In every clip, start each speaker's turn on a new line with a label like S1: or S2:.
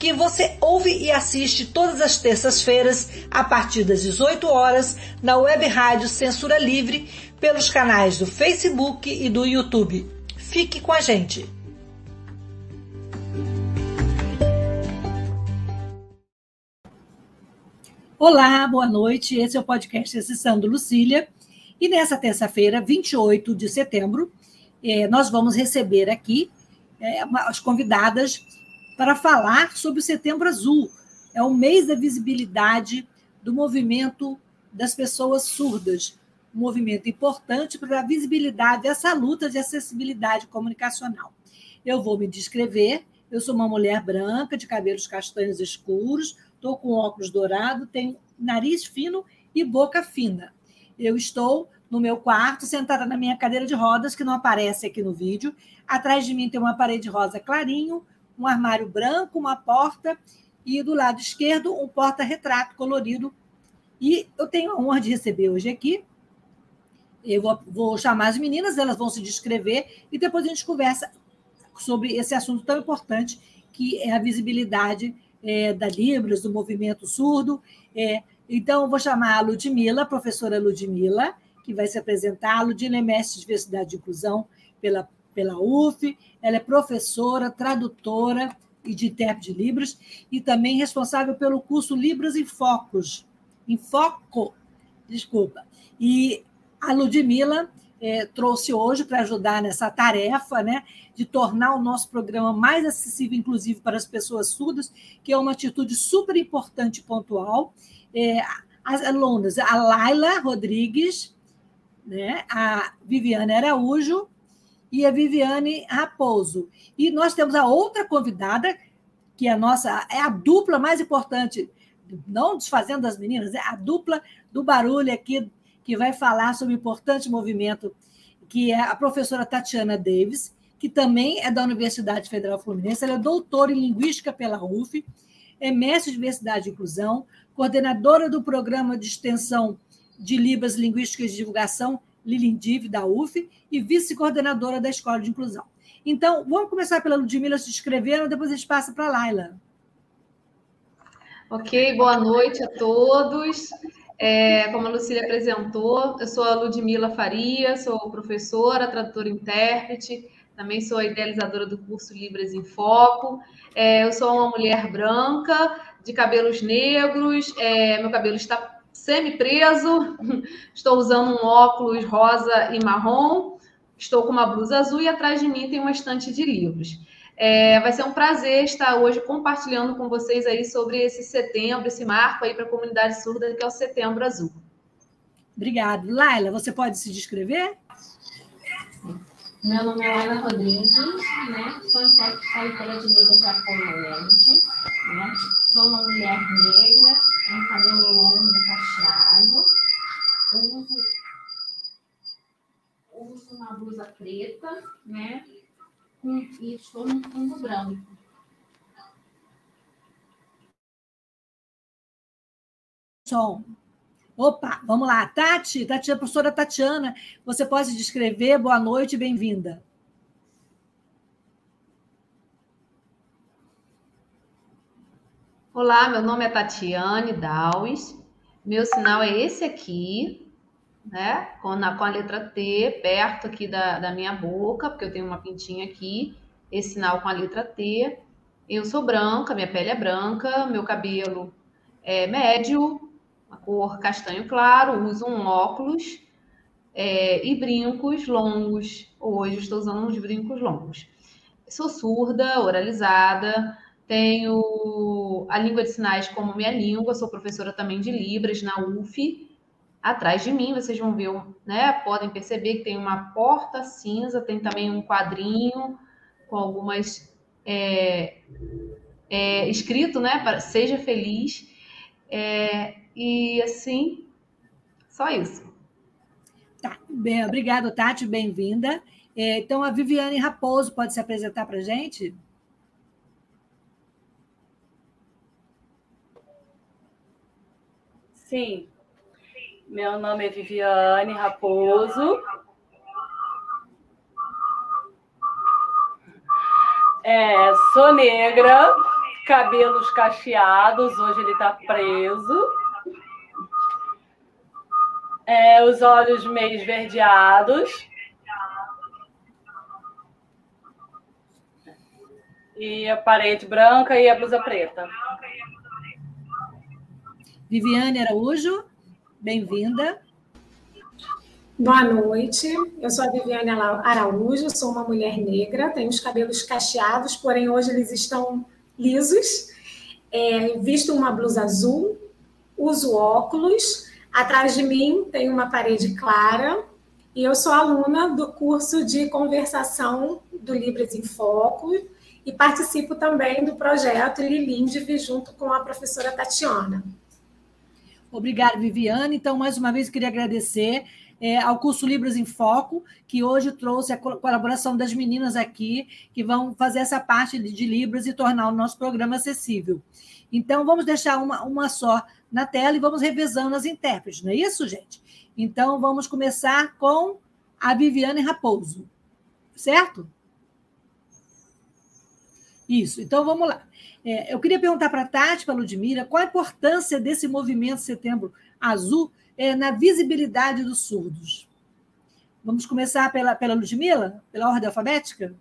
S1: que você ouve e assiste todas as terças-feiras, a partir das 18 horas, na web rádio Censura Livre, pelos canais do Facebook e do YouTube. Fique com a gente! Olá, boa noite. Esse é o podcast Acessando Lucília. E nessa terça-feira, 28 de setembro, eh, nós vamos receber aqui é, as convidadas para falar sobre o Setembro Azul. É o mês da visibilidade do movimento das pessoas surdas, um movimento importante para a visibilidade dessa luta de acessibilidade comunicacional. Eu vou me descrever. Eu sou uma mulher branca, de cabelos castanhos escuros, estou com óculos dourado, tenho nariz fino e boca fina. Eu estou no meu quarto, sentada na minha cadeira de rodas, que não aparece aqui no vídeo. Atrás de mim tem uma parede rosa clarinho, um armário branco, uma porta e do lado esquerdo um porta-retrato colorido. E eu tenho a honra de receber hoje aqui. Eu vou, vou chamar as meninas, elas vão se descrever e depois a gente conversa sobre esse assunto tão importante que é a visibilidade é, da Libras, do movimento surdo. É, então, eu vou chamar a Ludmila, a professora Ludmila, que vai se apresentar. A Ludmila é mestre de diversidade e inclusão pela, pela UF, ela é professora, tradutora e de intérprete de Libras, e também responsável pelo curso Libras em Focos. Em Foco, desculpa. E a Ludmila é, trouxe hoje para ajudar nessa tarefa né, de tornar o nosso programa mais acessível, inclusive para as pessoas surdas, que é uma atitude super importante e pontual. É, as alunas, a Laila Rodrigues, né? a Viviane Araújo e a Viviane Raposo. E nós temos a outra convidada, que é a nossa, é a dupla mais importante, não desfazendo das meninas, é a dupla do barulho aqui, que vai falar sobre o importante movimento, que é a professora Tatiana Davis, que também é da Universidade Federal Fluminense, ela é doutora em Linguística pela UF, é mestre de Diversidade e Inclusão, coordenadora do programa de extensão de Libras Linguísticas de Divulgação, Lilindiv, da UF, e vice-coordenadora da Escola de Inclusão. Então, vamos começar pela Ludmila se inscrevendo, depois a gente passa para a Laila.
S2: Ok, boa noite a todos. É, como a Lucília apresentou, eu sou a Ludmila Faria, sou professora, tradutora e intérprete, também sou a idealizadora do curso Libras em Foco. É, eu sou uma mulher branca, de cabelos negros, é, meu cabelo está semi-preso, estou usando um óculos rosa e marrom, estou com uma blusa azul e atrás de mim tem uma estante de livros. É, vai ser um prazer estar hoje compartilhando com vocês aí sobre esse setembro, esse marco aí para a comunidade surda, que é o Setembro Azul.
S1: Obrigada. Laila, você pode se descrever?
S3: Meu nome é Laila Rodrigues, né? sou intérprete de Libras japonês, né? Sou uma mulher negra, um cabelo longo, cacheado. Uso, uso uma blusa preta, né? E estou no fundo branco.
S1: Som. Opa, vamos lá. Tati, Tati, professora Tatiana, você pode descrever? Boa noite, bem-vinda.
S2: Olá, meu nome é Tatiane Dawes. Meu sinal é esse aqui, né? Com, na, com a letra T, perto aqui da, da minha boca, porque eu tenho uma pintinha aqui. Esse sinal com a letra T. Eu sou branca, minha pele é branca, meu cabelo é médio, a cor castanho claro, uso um óculos é, e brincos longos. Hoje estou usando uns brincos longos. Sou surda, oralizada, tenho a língua de sinais como minha língua, sou professora também de Libras na UF. Atrás de mim, vocês vão ver, né? Podem perceber que tem uma porta cinza, tem também um quadrinho com algumas é, é, escrito, né? Para, seja feliz. É, e assim, só isso.
S1: Tá, bem, obrigado, Tati, bem-vinda. É, então, a Viviane Raposo pode se apresentar para a gente?
S4: Sim. Meu nome é Viviane Raposo. É, sou negra, cabelos cacheados, hoje ele está preso. É, os olhos meio esverdeados. E a parede branca e a blusa preta.
S1: Viviane Araújo, bem-vinda.
S5: Boa noite, eu sou a Viviane Araújo, sou uma mulher negra, tenho os cabelos cacheados, porém hoje eles estão lisos. É, visto uma blusa azul, uso óculos, atrás de mim tem uma parede clara e eu sou aluna do curso de conversação do Libras em Foco e participo também do projeto Lilindive junto com a professora Tatiana.
S1: Obrigada, Viviane. Então, mais uma vez, queria agradecer é, ao curso Libras em Foco, que hoje trouxe a colaboração das meninas aqui, que vão fazer essa parte de Libras e tornar o nosso programa acessível. Então, vamos deixar uma, uma só na tela e vamos revezando as intérpretes, não é isso, gente? Então, vamos começar com a Viviane Raposo, certo? Isso, então vamos lá. É, eu queria perguntar para a Tati, para a Ludmira, qual a importância desse movimento Setembro Azul é, na visibilidade dos surdos? Vamos começar pela, pela Ludmila, pela ordem alfabética?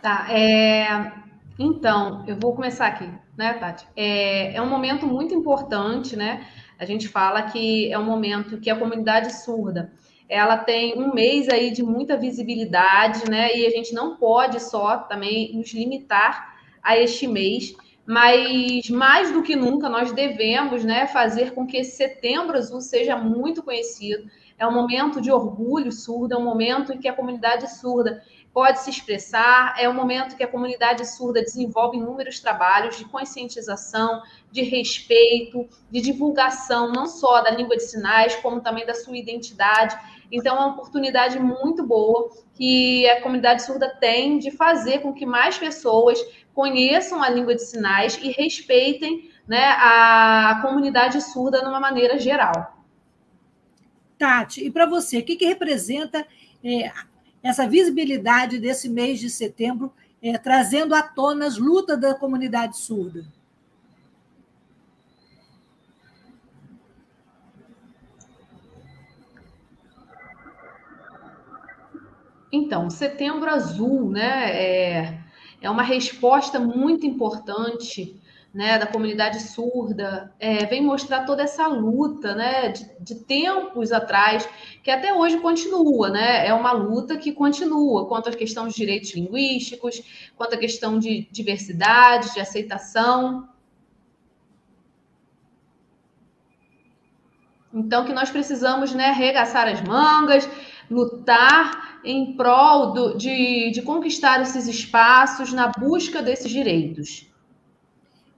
S2: Tá, é... então, eu vou começar aqui, né, Tati? É, é um momento muito importante, né? A gente fala que é um momento que a comunidade surda ela tem um mês aí de muita visibilidade, né? E a gente não pode só também nos limitar a este mês, mas mais do que nunca nós devemos, né, fazer com que esse Setembro Azul seja muito conhecido. É um momento de orgulho surdo, é um momento em que a comunidade surda pode se expressar, é um momento que a comunidade surda desenvolve inúmeros trabalhos de conscientização, de respeito, de divulgação, não só da língua de sinais, como também da sua identidade. Então, é uma oportunidade muito boa que a comunidade surda tem de fazer com que mais pessoas conheçam a língua de sinais e respeitem né, a comunidade surda de uma maneira geral.
S1: Tati, e para você, o que, que representa é, essa visibilidade desse mês de setembro, é, trazendo à tona as lutas da comunidade surda?
S2: Então, Setembro Azul, né, é, é uma resposta muito importante né, da comunidade surda, é, vem mostrar toda essa luta né, de, de, tempos atrás, que até hoje continua, né? É uma luta que continua quanto à questão de direitos linguísticos, quanto à questão de diversidade, de aceitação. Então, que nós precisamos né, arregaçar as mangas, lutar em prol do, de, de conquistar esses espaços na busca desses direitos.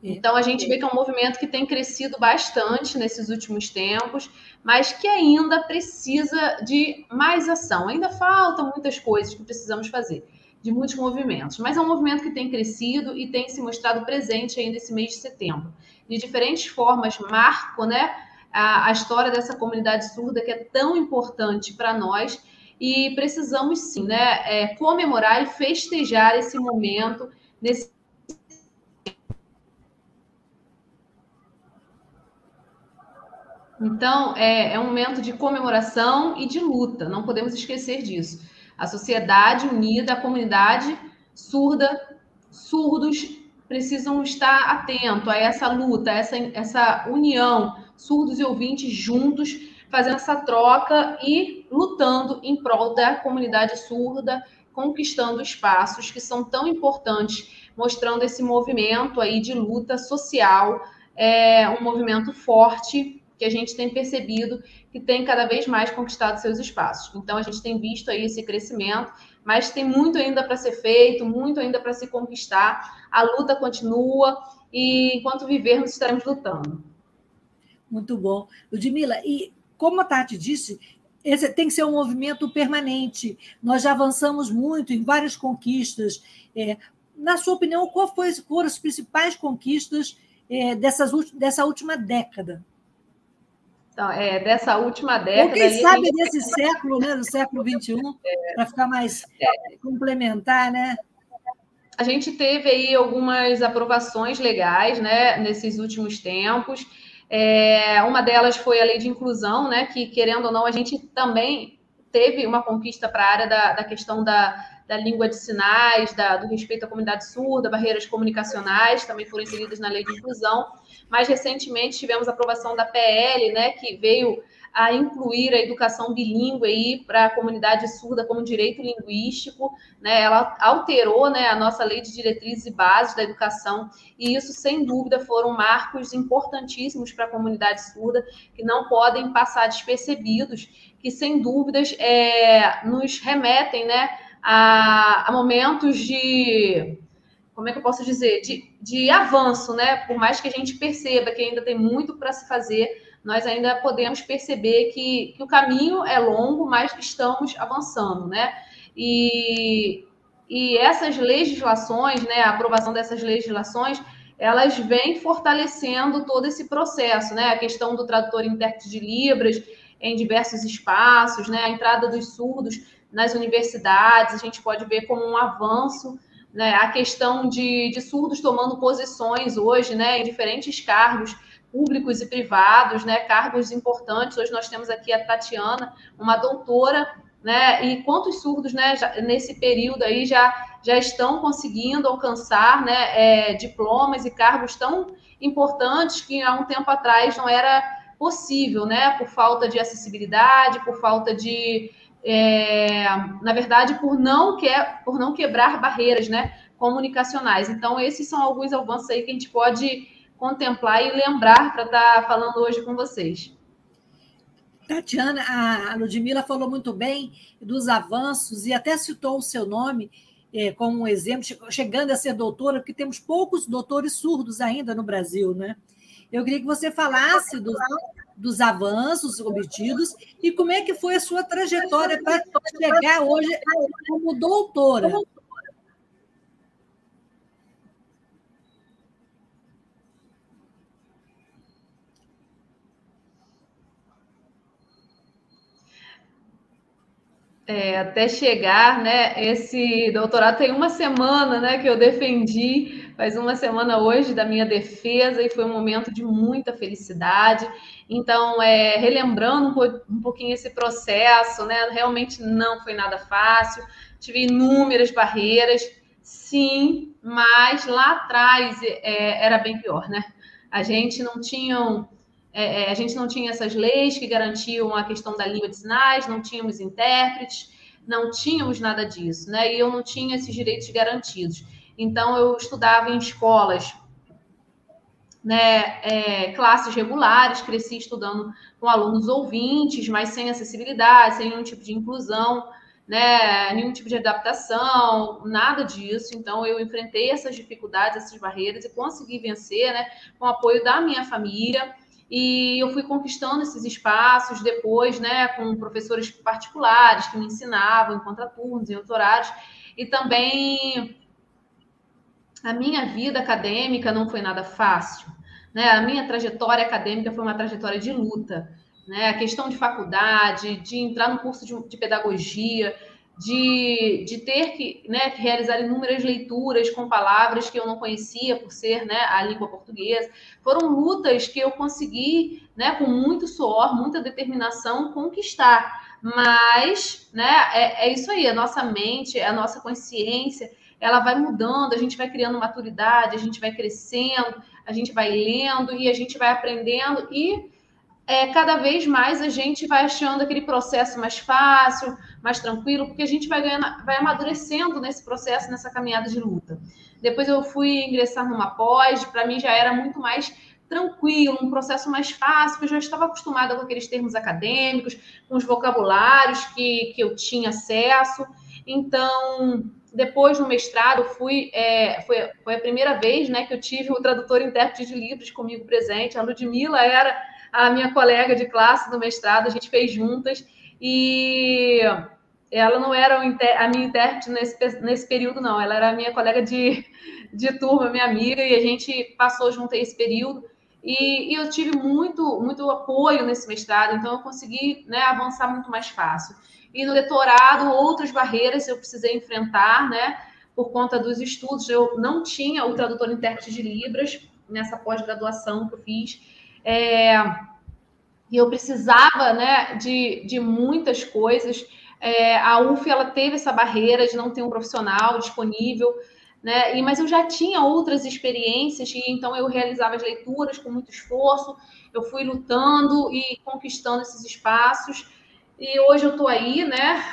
S2: Então, a gente vê que é um movimento que tem crescido bastante nesses últimos tempos, mas que ainda precisa de mais ação. Ainda faltam muitas coisas que precisamos fazer, de muitos movimentos. Mas é um movimento que tem crescido e tem se mostrado presente ainda esse mês de setembro. De diferentes formas, marco né, a, a história dessa comunidade surda que é tão importante para nós e precisamos sim né, é, comemorar e festejar esse momento, nesse Então, é, é um momento de comemoração e de luta, não podemos esquecer disso. A sociedade unida, a comunidade surda, surdos precisam estar atentos a essa luta, a essa, essa união, surdos e ouvintes juntos, fazendo essa troca e lutando em prol da comunidade surda, conquistando espaços que são tão importantes, mostrando esse movimento aí de luta social, é um movimento forte que a gente tem percebido que tem cada vez mais conquistado seus espaços. Então, a gente tem visto aí esse crescimento, mas tem muito ainda para ser feito, muito ainda para se conquistar. A luta continua e enquanto vivermos estaremos lutando.
S1: Muito bom. Ludmila, e como a Tati disse, esse tem que ser um movimento permanente. Nós já avançamos muito em várias conquistas. É, na sua opinião, qual foi, foram as principais conquistas é, dessas, dessa última década?
S2: Então, é, dessa última década. Ou
S1: quem sabe gente... desse século, né, do século XXI, é, para ficar mais é, complementar, né?
S2: A gente teve aí algumas aprovações legais né, nesses últimos tempos. É, uma delas foi a lei de inclusão, né, que, querendo ou não, a gente também teve uma conquista para a área da, da questão da, da língua de sinais, da, do respeito à comunidade surda, barreiras comunicacionais, também foram inseridas na lei de inclusão. Mais recentemente tivemos a aprovação da PL, né, que veio a incluir a educação bilíngue aí para a comunidade surda como direito linguístico, né? Ela alterou, né, a nossa lei de diretrizes e bases da educação e isso sem dúvida foram marcos importantíssimos para a comunidade surda que não podem passar despercebidos, que sem dúvidas é, nos remetem, né, a, a momentos de como é que eu posso dizer, de, de avanço, né? Por mais que a gente perceba que ainda tem muito para se fazer, nós ainda podemos perceber que, que o caminho é longo, mas estamos avançando, né? E, e essas legislações, né, a aprovação dessas legislações, elas vêm fortalecendo todo esse processo, né? A questão do tradutor intérprete de Libras em diversos espaços, né? A entrada dos surdos nas universidades, a gente pode ver como um avanço, né? A questão de, de surdos tomando posições hoje, né, em diferentes cargos públicos e privados, né, cargos importantes. Hoje nós temos aqui a Tatiana, uma doutora, né, e quantos surdos, né, já, nesse período aí já já estão conseguindo alcançar, né, é, diplomas e cargos tão importantes que há um tempo atrás não era possível, né, por falta de acessibilidade, por falta de, é, na verdade, por não que, por não quebrar barreiras, né, comunicacionais. Então esses são alguns avanços aí que a gente pode contemplar e lembrar para estar tá falando hoje com vocês.
S1: Tatiana, a Ludmila falou muito bem dos avanços e até citou o seu nome é, como um exemplo, chegando a ser doutora, porque temos poucos doutores surdos ainda no Brasil, né? Eu queria que você falasse dos, dos avanços obtidos e como é que foi a sua trajetória para chegar hoje como doutora.
S2: É, até chegar, né? Esse doutorado tem uma semana, né, que eu defendi, faz uma semana hoje da minha defesa e foi um momento de muita felicidade. Então, é, relembrando um, pouquinho esse processo, né? Realmente não foi nada fácil, tive inúmeras barreiras, sim, mas lá atrás é, era bem pior, né? A gente não tinha é, é, a gente não tinha essas leis que garantiam a questão da língua de sinais, não tínhamos intérpretes, não tínhamos nada disso, né? E eu não tinha esses direitos garantidos. Então, eu estudava em escolas, né, é, classes regulares, cresci estudando com alunos ouvintes, mas sem acessibilidade, sem nenhum tipo de inclusão, né, nenhum tipo de adaptação, nada disso. Então, eu enfrentei essas dificuldades, essas barreiras e consegui vencer, né, com o apoio da minha família e eu fui conquistando esses espaços depois, né, com professores particulares que me ensinavam em contraturnos, em horários, e também a minha vida acadêmica não foi nada fácil, né? A minha trajetória acadêmica foi uma trajetória de luta, né? A questão de faculdade, de entrar no curso de, de pedagogia, de, de ter que, né, realizar inúmeras leituras com palavras que eu não conhecia por ser né, a língua portuguesa. Foram lutas que eu consegui, né, com muito suor, muita determinação, conquistar. Mas né, é, é isso aí, a nossa mente, a nossa consciência, ela vai mudando, a gente vai criando maturidade, a gente vai crescendo, a gente vai lendo e a gente vai aprendendo e é, cada vez mais a gente vai achando aquele processo mais fácil, mais tranquilo, porque a gente vai ganhando, vai amadurecendo nesse processo, nessa caminhada de luta. Depois eu fui ingressar numa pós, para mim já era muito mais tranquilo, um processo mais fácil, porque eu já estava acostumada com aqueles termos acadêmicos, com os vocabulários que, que eu tinha acesso. Então, depois no mestrado, fui, é, foi, foi a primeira vez né, que eu tive o tradutor intérprete de livros comigo presente. A Ludmilla era a minha colega de classe do mestrado, a gente fez juntas. E ela não era a minha intérprete nesse, nesse período, não. Ela era a minha colega de, de turma, minha amiga, e a gente passou junto esse período. E, e, eu tive muito, muito apoio nesse mestrado, então eu consegui né, avançar muito mais fácil. E no doutorado, outras barreiras eu precisei enfrentar, né? Por conta dos estudos, eu não tinha o tradutor intérprete de Libras nessa pós-graduação que eu fiz. É, e eu precisava né, de, de muitas coisas. É, a UF ela teve essa barreira de não ter um profissional disponível, né? E, mas eu já tinha outras experiências, e então eu realizava as leituras com muito esforço, eu fui lutando e conquistando esses espaços. E hoje eu estou aí, né,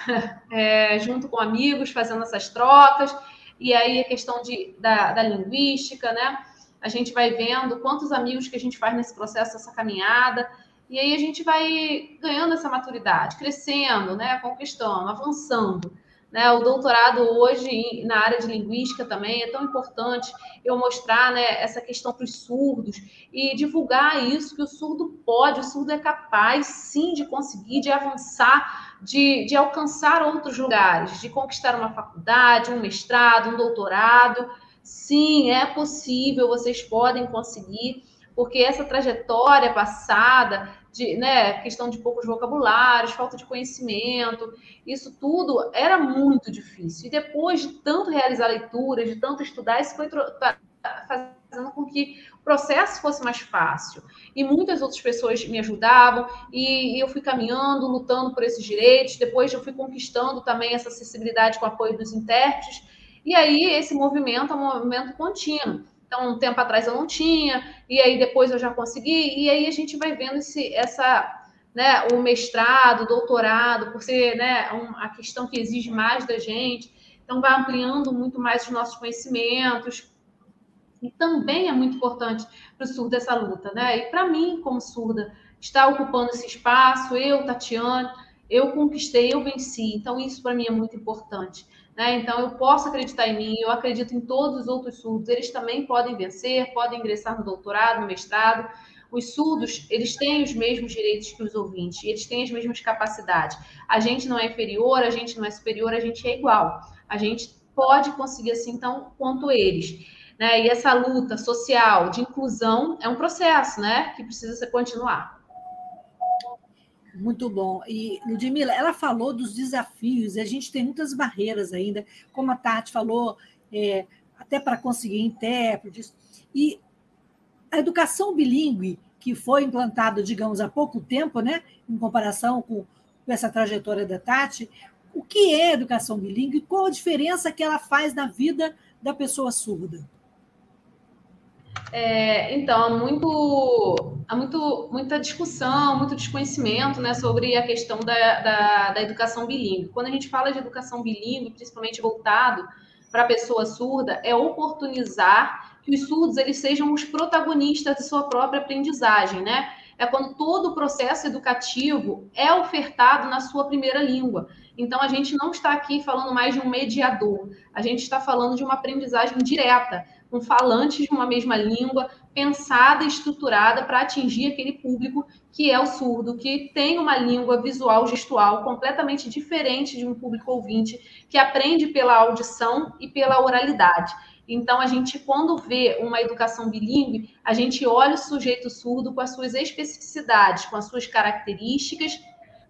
S2: é, junto com amigos, fazendo essas trocas. E aí a questão de, da, da linguística, né? A gente vai vendo quantos amigos que a gente faz nesse processo, essa caminhada. E aí a gente vai ganhando essa maturidade, crescendo, né, conquistando, avançando. Né? O doutorado hoje na área de linguística também é tão importante eu mostrar né, essa questão para os surdos e divulgar isso, que o surdo pode, o surdo é capaz sim de conseguir, de avançar, de, de alcançar outros lugares, de conquistar uma faculdade, um mestrado, um doutorado. Sim, é possível, vocês podem conseguir porque essa trajetória passada de, né, questão de poucos vocabulários, falta de conhecimento, isso tudo era muito difícil. E depois de tanto realizar leituras, de tanto estudar, isso foi fazendo com que o processo fosse mais fácil. E muitas outras pessoas me ajudavam, e, eu fui caminhando, lutando por esses direitos. Depois eu fui conquistando também essa acessibilidade com o apoio dos intérpretes. E aí esse movimento é um movimento contínuo. Então, um tempo atrás eu não tinha, e aí depois eu já consegui, e aí a gente vai vendo esse, essa, né, o mestrado, o doutorado, por ser né, um, a questão que exige mais da gente, então vai ampliando muito mais os nossos conhecimentos. E também é muito importante para o surdo essa luta, né? E para mim, como surda, estar ocupando esse espaço, eu, Tatiane, eu conquistei, eu venci. Então, isso para mim é muito importante. Né? Então, eu posso acreditar em mim, eu acredito em todos os outros surdos, eles também podem vencer, podem ingressar no doutorado, no mestrado. Os surdos, eles têm os mesmos direitos que os ouvintes, eles têm as mesmas capacidades. A gente não é inferior, a gente não é superior, a gente é igual. A gente pode conseguir assim, então, quanto eles. Né? E essa luta social de inclusão é um processo né? que precisa continuar.
S1: Muito bom. E, Ludmila, ela falou dos desafios, e a gente tem muitas barreiras ainda, como a Tati falou, é, até para conseguir intérpretes. E a educação bilíngue, que foi implantada, digamos, há pouco tempo, né, em comparação com, com essa trajetória da Tati, o que é educação bilíngue? Qual a diferença que ela faz na vida da pessoa surda?
S2: É, então, há, muito, há muito, muita discussão, muito desconhecimento né, sobre a questão da, da, da educação bilíngue. Quando a gente fala de educação bilíngue, principalmente voltado para a pessoa surda, é oportunizar que os surdos eles sejam os protagonistas de sua própria aprendizagem, né? É quando todo o processo educativo é ofertado na sua primeira língua. Então, a gente não está aqui falando mais de um mediador, a gente está falando de uma aprendizagem direta com falantes de uma mesma língua, pensada estruturada para atingir aquele público que é o surdo, que tem uma língua visual gestual completamente diferente de um público ouvinte que aprende pela audição e pela oralidade. Então, a gente, quando vê uma educação bilíngue, a gente olha o sujeito surdo com as suas especificidades, com as suas características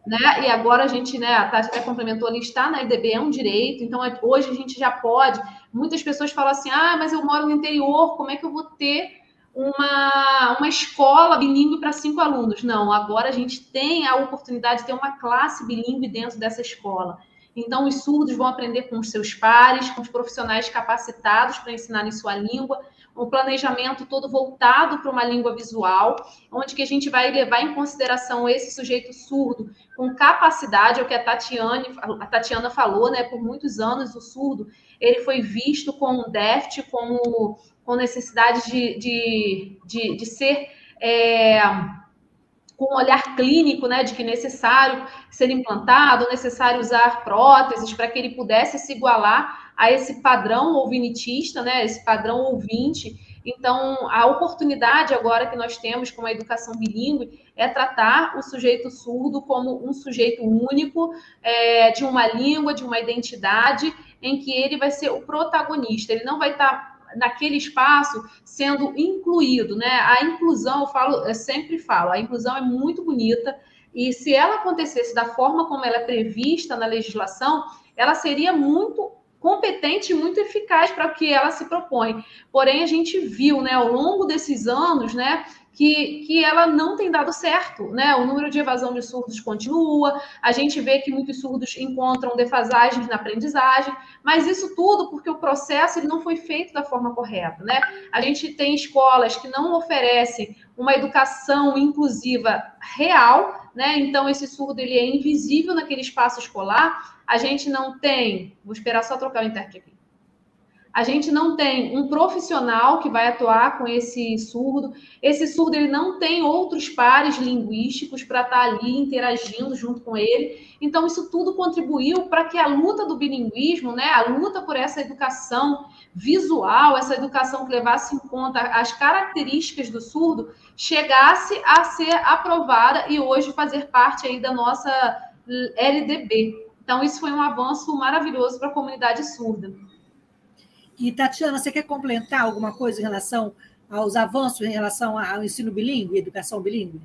S2: né? E agora a gente, né, a Tati até complementou ali, está na IDB, é um direito, então é, hoje a gente já pode. Muitas pessoas falam assim: ah, mas eu moro no interior, como é que eu vou ter uma, uma escola bilíngue para cinco alunos? Não, agora a gente tem a oportunidade de ter uma classe bilíngue dentro dessa escola. Então, os surdos vão aprender com os seus pares, com os profissionais capacitados para ensinar em sua língua, um planejamento todo voltado para uma língua visual, onde que a gente vai levar em consideração esse sujeito surdo com capacidade, é o que a Tatiane, a Tatiana falou, né? Por muitos anos o surdo ele foi visto como um déficit, como com necessidade de, de, de, de ser é, com um olhar clínico, né, de que é necessário ser implantado, necessário usar próteses para que ele pudesse se igualar a esse padrão ouvinitista, né, esse padrão ouvinte. Então, a oportunidade agora que nós temos com a educação bilíngue é tratar o sujeito surdo como um sujeito único, é, de uma língua, de uma identidade, em que ele vai ser o protagonista. Ele não vai estar naquele espaço sendo incluído, né? A inclusão, eu falo, eu sempre falo, a inclusão é muito bonita e se ela acontecesse da forma como ela é prevista na legislação, ela seria muito competente e muito eficaz para o que ela se propõe. Porém, a gente viu, né, ao longo desses anos, né, que, que ela não tem dado certo, né? O número de evasão de surdos continua, a gente vê que muitos surdos encontram defasagens na aprendizagem, mas isso tudo porque o processo ele não foi feito da forma correta, né? A gente tem escolas que não oferecem uma educação inclusiva real, né? Então esse surdo ele é invisível naquele espaço escolar. A gente não tem, vou esperar só trocar o intérprete aqui a gente não tem um profissional que vai atuar com esse surdo. Esse surdo ele não tem outros pares linguísticos para estar tá ali interagindo junto com ele. Então isso tudo contribuiu para que a luta do bilinguismo, né, a luta por essa educação visual, essa educação que levasse em conta as características do surdo, chegasse a ser aprovada e hoje fazer parte aí da nossa LDB. Então isso foi um avanço maravilhoso para a comunidade surda.
S1: E, Tatiana, você quer complementar alguma coisa em relação aos avanços em relação ao ensino bilíngue, educação bilíngue?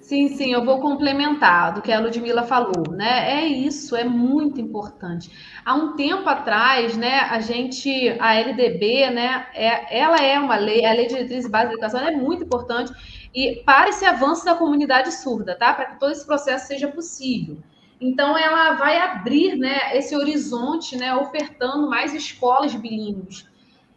S2: Sim, sim, eu vou complementar do que a Ludmilla falou, né? É isso, é muito importante. Há um tempo atrás, né, a gente, a LDB, né, é, ela é uma lei, a Lei de Diretriz e Base da Educação, é muito importante e para esse avanço da comunidade surda, tá? Para que todo esse processo seja possível. Então, ela vai abrir né, esse horizonte, né, ofertando mais escolas bilíngues,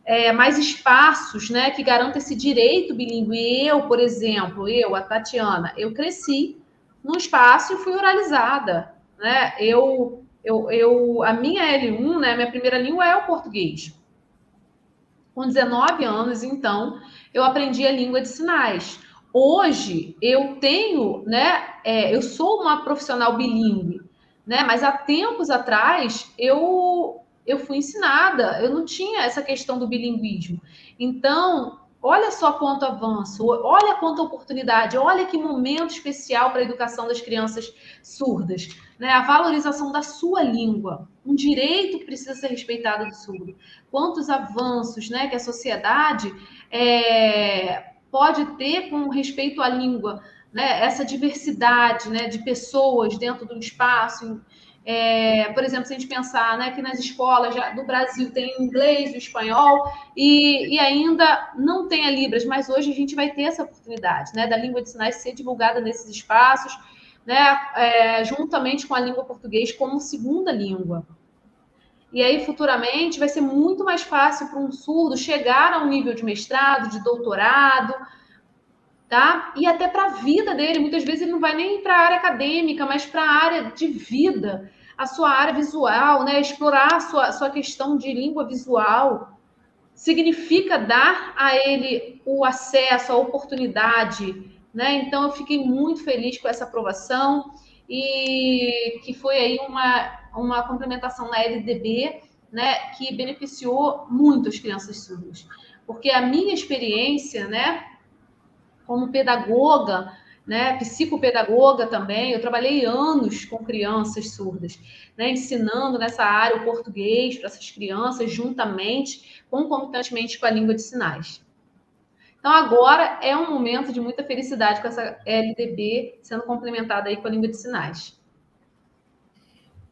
S2: é, mais espaços né, que garantam esse direito bilíngue. Eu, por exemplo, eu, a Tatiana, eu cresci num espaço e fui oralizada. Né? Eu, eu, eu, a minha L1, né, minha primeira língua é o português. Com 19 anos, então, eu aprendi a língua de sinais. Hoje eu tenho, né? É, eu sou uma profissional bilíngue, né? Mas há tempos atrás eu eu fui ensinada, eu não tinha essa questão do bilinguismo. Então, olha só quanto avanço, olha quanta oportunidade, olha que momento especial para a educação das crianças surdas, né? A valorização da sua língua, um direito que precisa ser respeitado do surdo. Quantos avanços, né? Que a sociedade é, pode ter com respeito à língua, né? essa diversidade né? de pessoas dentro do espaço. É, por exemplo, se a gente pensar né, que nas escolas do Brasil tem o inglês, o espanhol, e, e, ainda não tem a Libras, mas hoje a gente vai ter essa oportunidade né, da língua de sinais ser divulgada nesses espaços, né, é, juntamente com a língua português como segunda língua. E aí, futuramente, vai ser muito mais fácil para um surdo chegar a um nível de mestrado, de doutorado, tá? E até para a vida dele. Muitas vezes ele não vai nem para a área acadêmica, mas para a área de vida, a sua área visual, né? Explorar a sua, sua questão de língua visual. Significa dar a ele o acesso, a oportunidade, né? Então, eu fiquei muito feliz com essa aprovação e que foi aí uma, uma complementação na LDB, né, que beneficiou muito as crianças surdas. Porque a minha experiência, né, como pedagoga, né, psicopedagoga também, eu trabalhei anos com crianças surdas, né, ensinando nessa área o português para essas crianças, juntamente, concomitantemente com a língua de sinais. Então, agora é um momento de muita felicidade com essa LDB sendo complementada aí com a língua de sinais.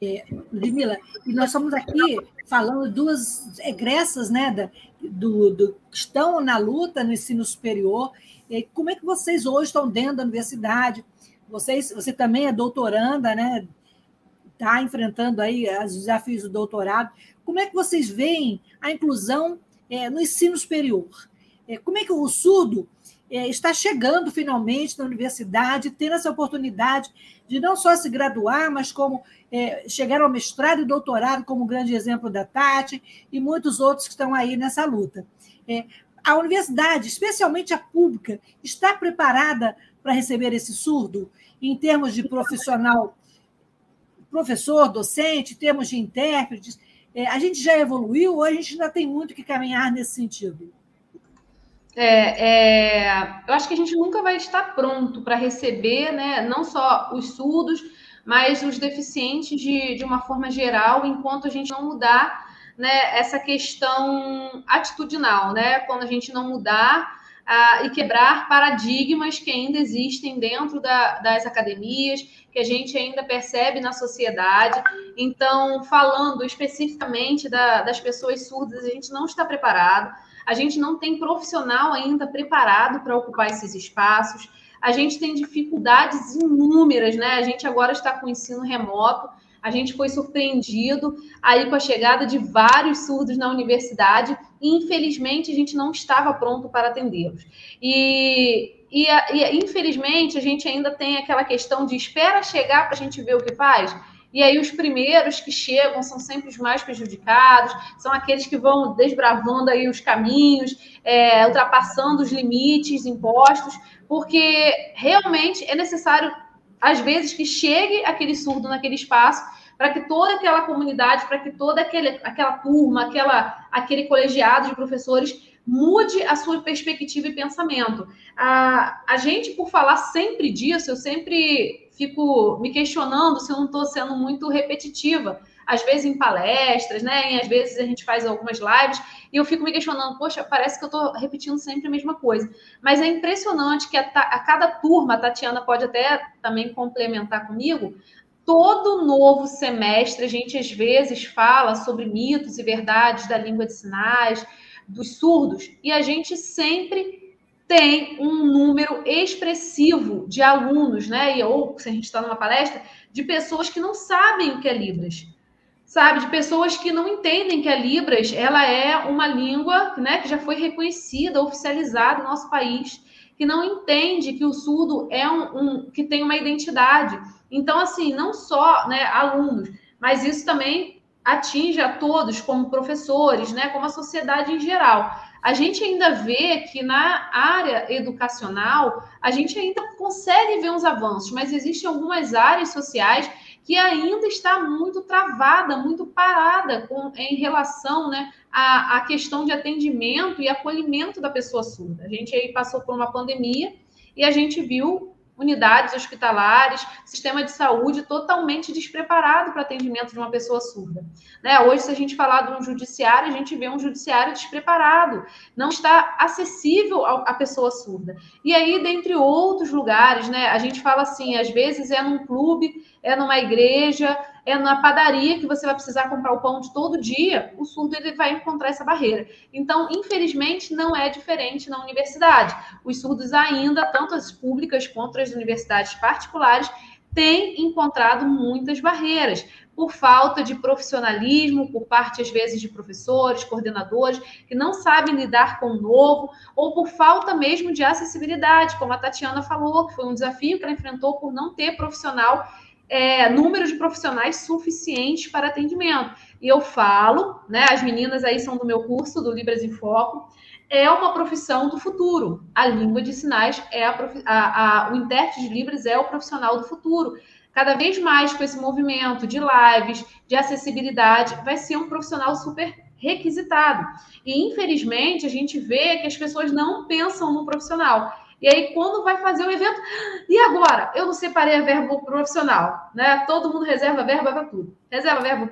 S1: É, Ludmila, e nós estamos aqui falando duas egressas né, da, do, do, que estão na luta no ensino superior. E como é que vocês hoje estão dentro da universidade? Vocês, você também é doutoranda, né? Está enfrentando aí os desafios do doutorado. Como é que vocês veem a inclusão é, no ensino superior? é, como é que o surdo é, está chegando finalmente na universidade, tendo essa oportunidade de não só se graduar, mas como é, chegar ao mestrado e doutorado, como o grande exemplo da Tati e muitos outros que estão aí nessa luta. É, a universidade, especialmente a pública, está preparada para receber esse surdo em termos de profissional, professor, docente, em termos de intérpretes? É, a gente já evoluiu ou a gente ainda tem muito que caminhar nesse sentido?
S2: É, é, eu acho que a gente nunca vai estar pronto para receber, né, não só os surdos, mas os deficientes de, de uma forma geral, enquanto a gente não mudar né, essa questão atitudinal, né? Quando a gente não mudar uh, e quebrar paradigmas que ainda existem dentro da, das academias, que a gente ainda percebe na sociedade. Então, falando especificamente da, das pessoas surdas, a gente não está preparado, a gente não tem profissional ainda preparado para ocupar esses espaços. A gente tem dificuldades inúmeras, né? A gente agora está com ensino remoto, a gente foi surpreendido aí com a chegada de vários surdos na universidade e, infelizmente, a gente não estava pronto para atendê-los. E, e, e, infelizmente, a gente ainda tem aquela questão de espera chegar para a gente ver o que faz. E aí os primeiros que chegam são sempre os mais prejudicados, são aqueles que vão desbravando aí os caminhos, é, ultrapassando os limites impostos, porque realmente é necessário às vezes que chegue aquele surdo naquele espaço para que toda aquela comunidade, para que toda aquele, aquela turma, aquela, aquele colegiado de professores mude a sua perspectiva e pensamento. A, a gente, por falar sempre disso, eu sempre fico me questionando se eu não estou sendo muito repetitiva. Às vezes em palestras, né? E às vezes a gente faz algumas lives e eu fico me questionando, poxa, parece que eu estou repetindo sempre a mesma coisa. Mas é impressionante que a, a cada turma, a Tatiana pode até também complementar comigo, todo novo semestre a gente às vezes fala sobre mitos e verdades da língua de sinais, dos surdos, e a gente sempre tem um número expressivo de alunos, né? Ou se a gente está numa palestra, de pessoas que não sabem o que é Libras. Sabe, de pessoas que não entendem que a Libras ela é uma língua né, que já foi reconhecida, oficializada no nosso país, que não entende que o surdo é um, um que tem uma identidade então, assim, não só né, alunos, mas isso também atinge a todos, como professores, né, como a sociedade em geral. A gente ainda vê que na área educacional, a gente ainda consegue ver uns avanços, mas existem algumas áreas sociais que ainda está muito travada, muito parada com, em relação né, à, à questão de atendimento e acolhimento da pessoa surda. A gente aí passou por uma pandemia e a gente viu unidades hospitalares, sistema de saúde totalmente despreparado para atendimento de uma pessoa surda. Né? Hoje, se a gente falar de um judiciário, a gente vê um judiciário despreparado, não está acessível à pessoa surda. E aí, dentre outros lugares, né, a gente fala assim, às vezes é num clube, é numa igreja, é na padaria que você vai precisar comprar o pão de todo dia, o surdo ele vai encontrar essa barreira. Então, infelizmente, não é diferente na universidade. Os surdos ainda, tanto as públicas quanto as universidades particulares, têm encontrado muitas barreiras por falta de profissionalismo por parte, às vezes, de professores, coordenadores, que não sabem lidar com o novo, ou por falta mesmo de acessibilidade, como a Tatiana falou, que foi um desafio que ela enfrentou por não ter profissional é, número de profissionais suficientes para atendimento. E eu falo, né? As meninas aí são do meu curso, do Libras em Foco, é uma profissão do futuro. A língua de sinais é a, a, a, o intérprete de Libras é o profissional do futuro. Cada vez mais com esse movimento de lives, de acessibilidade, vai ser um profissional super requisitado. E infelizmente a gente vê que as pessoas não pensam no profissional e aí, quando vai fazer o evento, e agora? Eu não separei a verba profissional, né? Todo mundo reserva verba para tudo. Reserva verba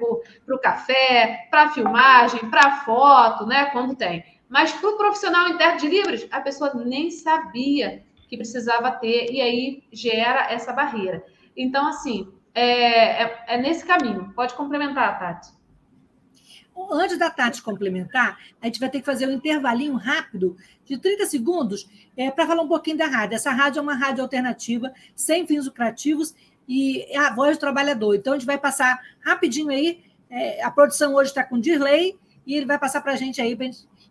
S2: para o café, para filmagem, para foto, né? Quando tem. Mas para o profissional interno de livros, a pessoa nem sabia que precisava ter, e aí gera essa barreira. Então, assim, é, é, é nesse caminho. Pode complementar, Tati.
S1: Antes da Tati complementar, a gente vai ter que fazer um intervalinho rápido de 30 segundos é, para falar um pouquinho da rádio. Essa rádio é uma rádio alternativa, sem fins lucrativos, e é a voz do trabalhador. Então, a gente vai passar rapidinho aí. É, a produção hoje está com Dirley, e ele vai passar para a gente aí,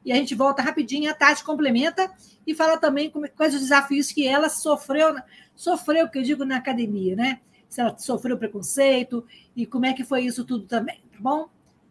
S1: e a gente volta rapidinho. A Tati complementa e fala também quais os desafios que ela sofreu, sofreu, que eu digo, na academia, né? Se ela sofreu preconceito e como é que foi isso tudo também, tá bom?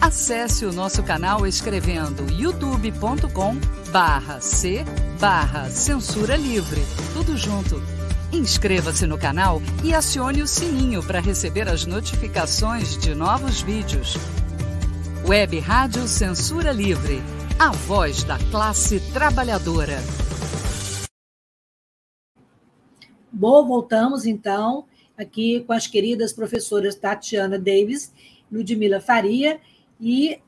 S6: Acesse o nosso canal escrevendo youtube.com barra C barra Censura Livre. Tudo junto. Inscreva-se no canal e acione o sininho para receber as notificações de novos vídeos. Web Rádio Censura Livre. A voz da classe trabalhadora.
S1: Bom, voltamos então aqui com as queridas professoras Tatiana Davis, Ludmila Faria e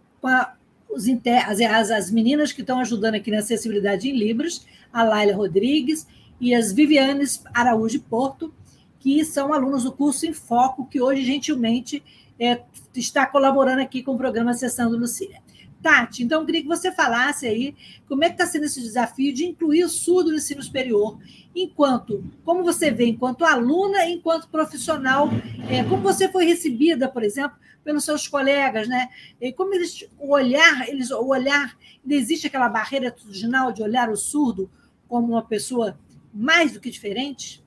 S1: os inter, as, as meninas que estão ajudando aqui na acessibilidade em Libras, a Laila Rodrigues e as Vivianes Araújo Porto, que são alunos do curso em Foco, que hoje gentilmente é, está colaborando aqui com o programa Sessão do Lucília. Tati, então eu queria que você falasse aí como é que está sendo esse desafio de incluir o surdo no ensino superior, enquanto, como você vê, enquanto aluna, enquanto profissional, é, como você foi recebida, por exemplo, pelos seus colegas, né? E como eles, o olhar, eles, o olhar, existe aquela barreira original de olhar o surdo como uma pessoa mais do que diferente?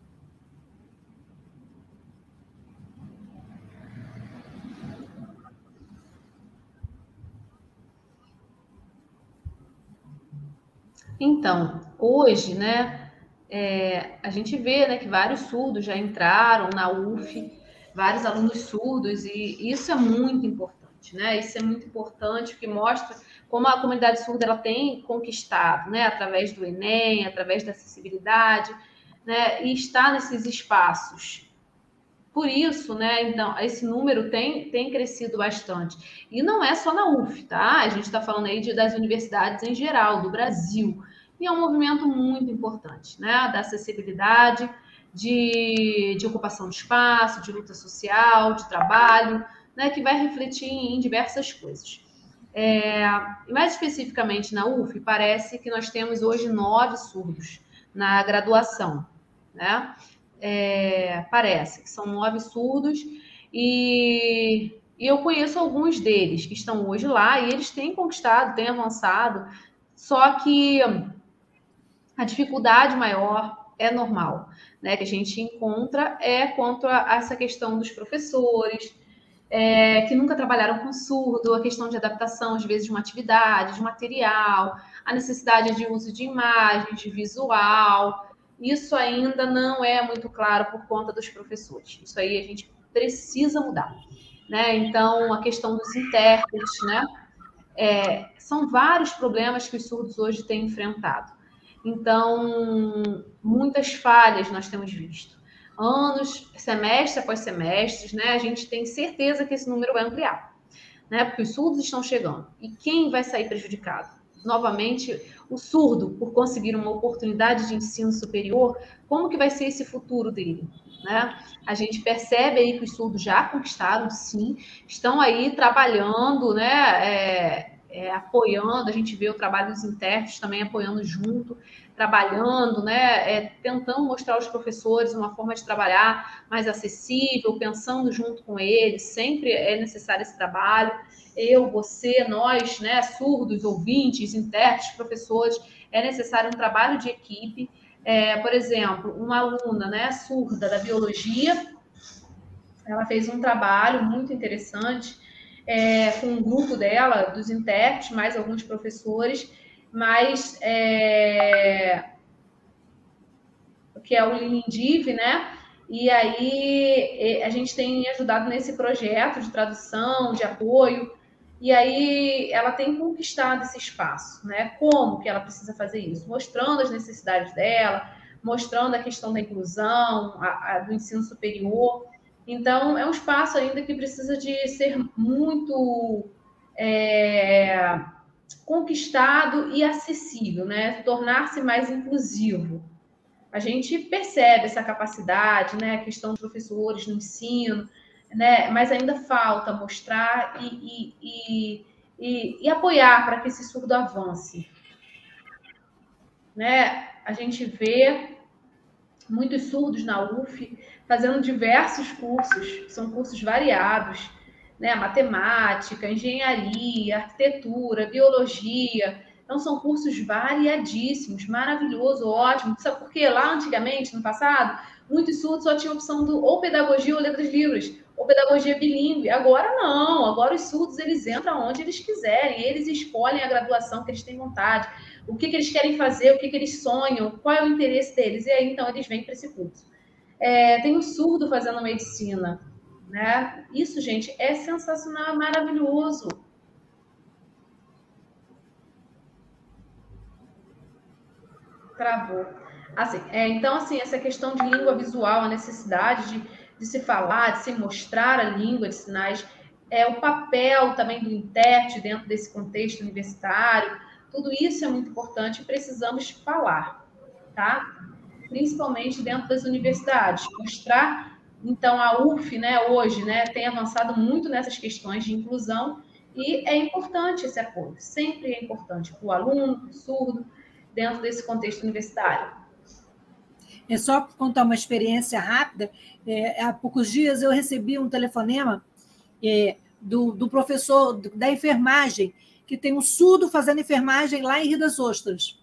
S2: Então, hoje, né, é, a gente vê né, que vários surdos já entraram na UF, vários alunos surdos, e isso é muito importante, né? Isso é muito importante, porque mostra como a comunidade surda ela tem conquistado, né, através do Enem, através da acessibilidade, né, e está nesses espaços. Por isso, né, então, esse número tem, tem crescido bastante. E não é só na UF, tá? A gente está falando aí de, das universidades em geral, do Brasil e é um movimento muito importante, né? Da acessibilidade, de, de ocupação de espaço, de luta social, de trabalho, né? Que vai refletir em diversas coisas. É, mais especificamente na UF, parece que nós temos hoje nove surdos na graduação, né? É, parece que são nove surdos e, e eu conheço alguns deles que estão hoje lá e eles têm conquistado, têm avançado, só que a dificuldade maior é normal, né? Que a gente encontra é quanto a, essa questão dos professores, é, que nunca trabalharam com surdo, a questão de adaptação, às vezes, de uma atividade, de material, a necessidade de uso de imagem, de visual. Isso ainda não é muito claro por conta dos professores. Isso aí a gente precisa mudar. Né? Então, a questão dos intérpretes, né? É, são vários problemas que os surdos hoje têm enfrentado. Então, muitas falhas nós temos visto. anos, semestre após semestre, né? A gente tem certeza que esse número vai ampliar, né? Porque os surdos estão chegando. E quem vai sair prejudicado? Novamente, o surdo, por conseguir uma oportunidade de ensino superior, como que vai ser esse futuro dele? Né? A gente percebe aí que os surdos já conquistaram, sim, estão aí trabalhando, né? É, é, apoiando, a gente vê o trabalho dos intérpretes também apoiando junto, trabalhando, né, é, tentando mostrar aos professores uma forma de trabalhar mais acessível, pensando junto com eles, sempre é necessário esse trabalho. Eu, você, nós, né, surdos, ouvintes, intérpretes, professores, é necessário um trabalho de equipe. É, por exemplo, uma aluna né, surda da biologia, ela fez um trabalho muito interessante é, com um grupo dela, dos intérpretes, mais alguns professores, mas é, que é o Linindiv, né? E aí a gente tem ajudado nesse projeto de tradução, de apoio, e aí ela tem conquistado esse espaço, né? Como que ela precisa fazer isso? Mostrando as necessidades dela, mostrando a questão da inclusão, a, a, do ensino superior. Então, é um espaço ainda que precisa de ser muito é, conquistado e acessível, né? Tornar-se mais inclusivo. A gente percebe essa capacidade, né? A questão dos professores no ensino, né? Mas ainda falta mostrar e, e, e, e, apoiar para que esse surdo avance. Né? A gente vê muitos surdos na UF fazendo diversos cursos, são cursos variados, né? Matemática, engenharia, arquitetura, biologia. Então, são cursos variadíssimos, maravilhoso, ótimo. Sabe por quê? Lá antigamente, no passado, muitos surdos só tinham opção do ou pedagogia ou letras livres, ou pedagogia bilíngue. Agora não, agora os surdos eles entram onde eles quiserem, eles escolhem a graduação que eles têm vontade, o que, que eles querem fazer, o que, que eles sonham, qual é o interesse deles, e aí então eles vêm para esse curso. É, tem o surdo fazendo medicina, né? Isso, gente, é sensacional, é maravilhoso. Travou. Assim, é, então, assim, essa questão de língua visual, a necessidade de, de se falar, de se mostrar a língua de sinais, é o papel também do intérprete dentro desse contexto universitário, tudo isso é muito importante e precisamos falar, tá? Principalmente dentro das universidades, mostrar. Então, a UF, né, hoje, né, tem avançado muito nessas questões de inclusão e é importante esse apoio, sempre é importante para o aluno, para o surdo, dentro desse contexto universitário.
S1: É só contar uma experiência rápida. É, há poucos dias eu recebi um telefonema é, do, do professor da enfermagem que tem um surdo fazendo enfermagem lá em Rio das Ostras.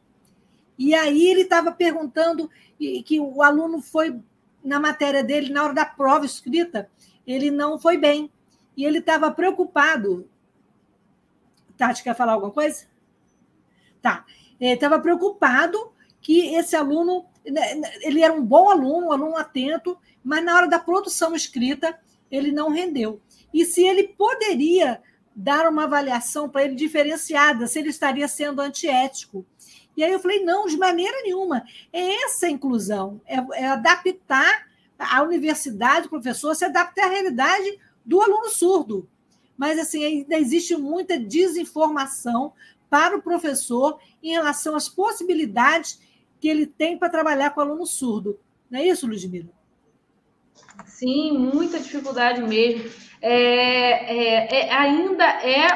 S1: E aí ele estava perguntando que o aluno foi na matéria dele, na hora da prova escrita, ele não foi bem. E ele estava preocupado. Tati, quer falar alguma coisa? Tá. Ele estava preocupado que esse aluno, né, ele era um bom aluno, um aluno atento, mas na hora da produção escrita, ele não rendeu. E se ele poderia dar uma avaliação para ele diferenciada, se ele estaria sendo antiético. E aí eu falei, não, de maneira nenhuma. É essa inclusão, é, é adaptar a universidade, o professor, se adaptar à realidade do aluno surdo. Mas assim, ainda existe muita desinformação para o professor em relação às possibilidades que ele tem para trabalhar com o aluno surdo. Não é isso, Ludmila?
S2: Sim, muita dificuldade mesmo é, é, é, ainda é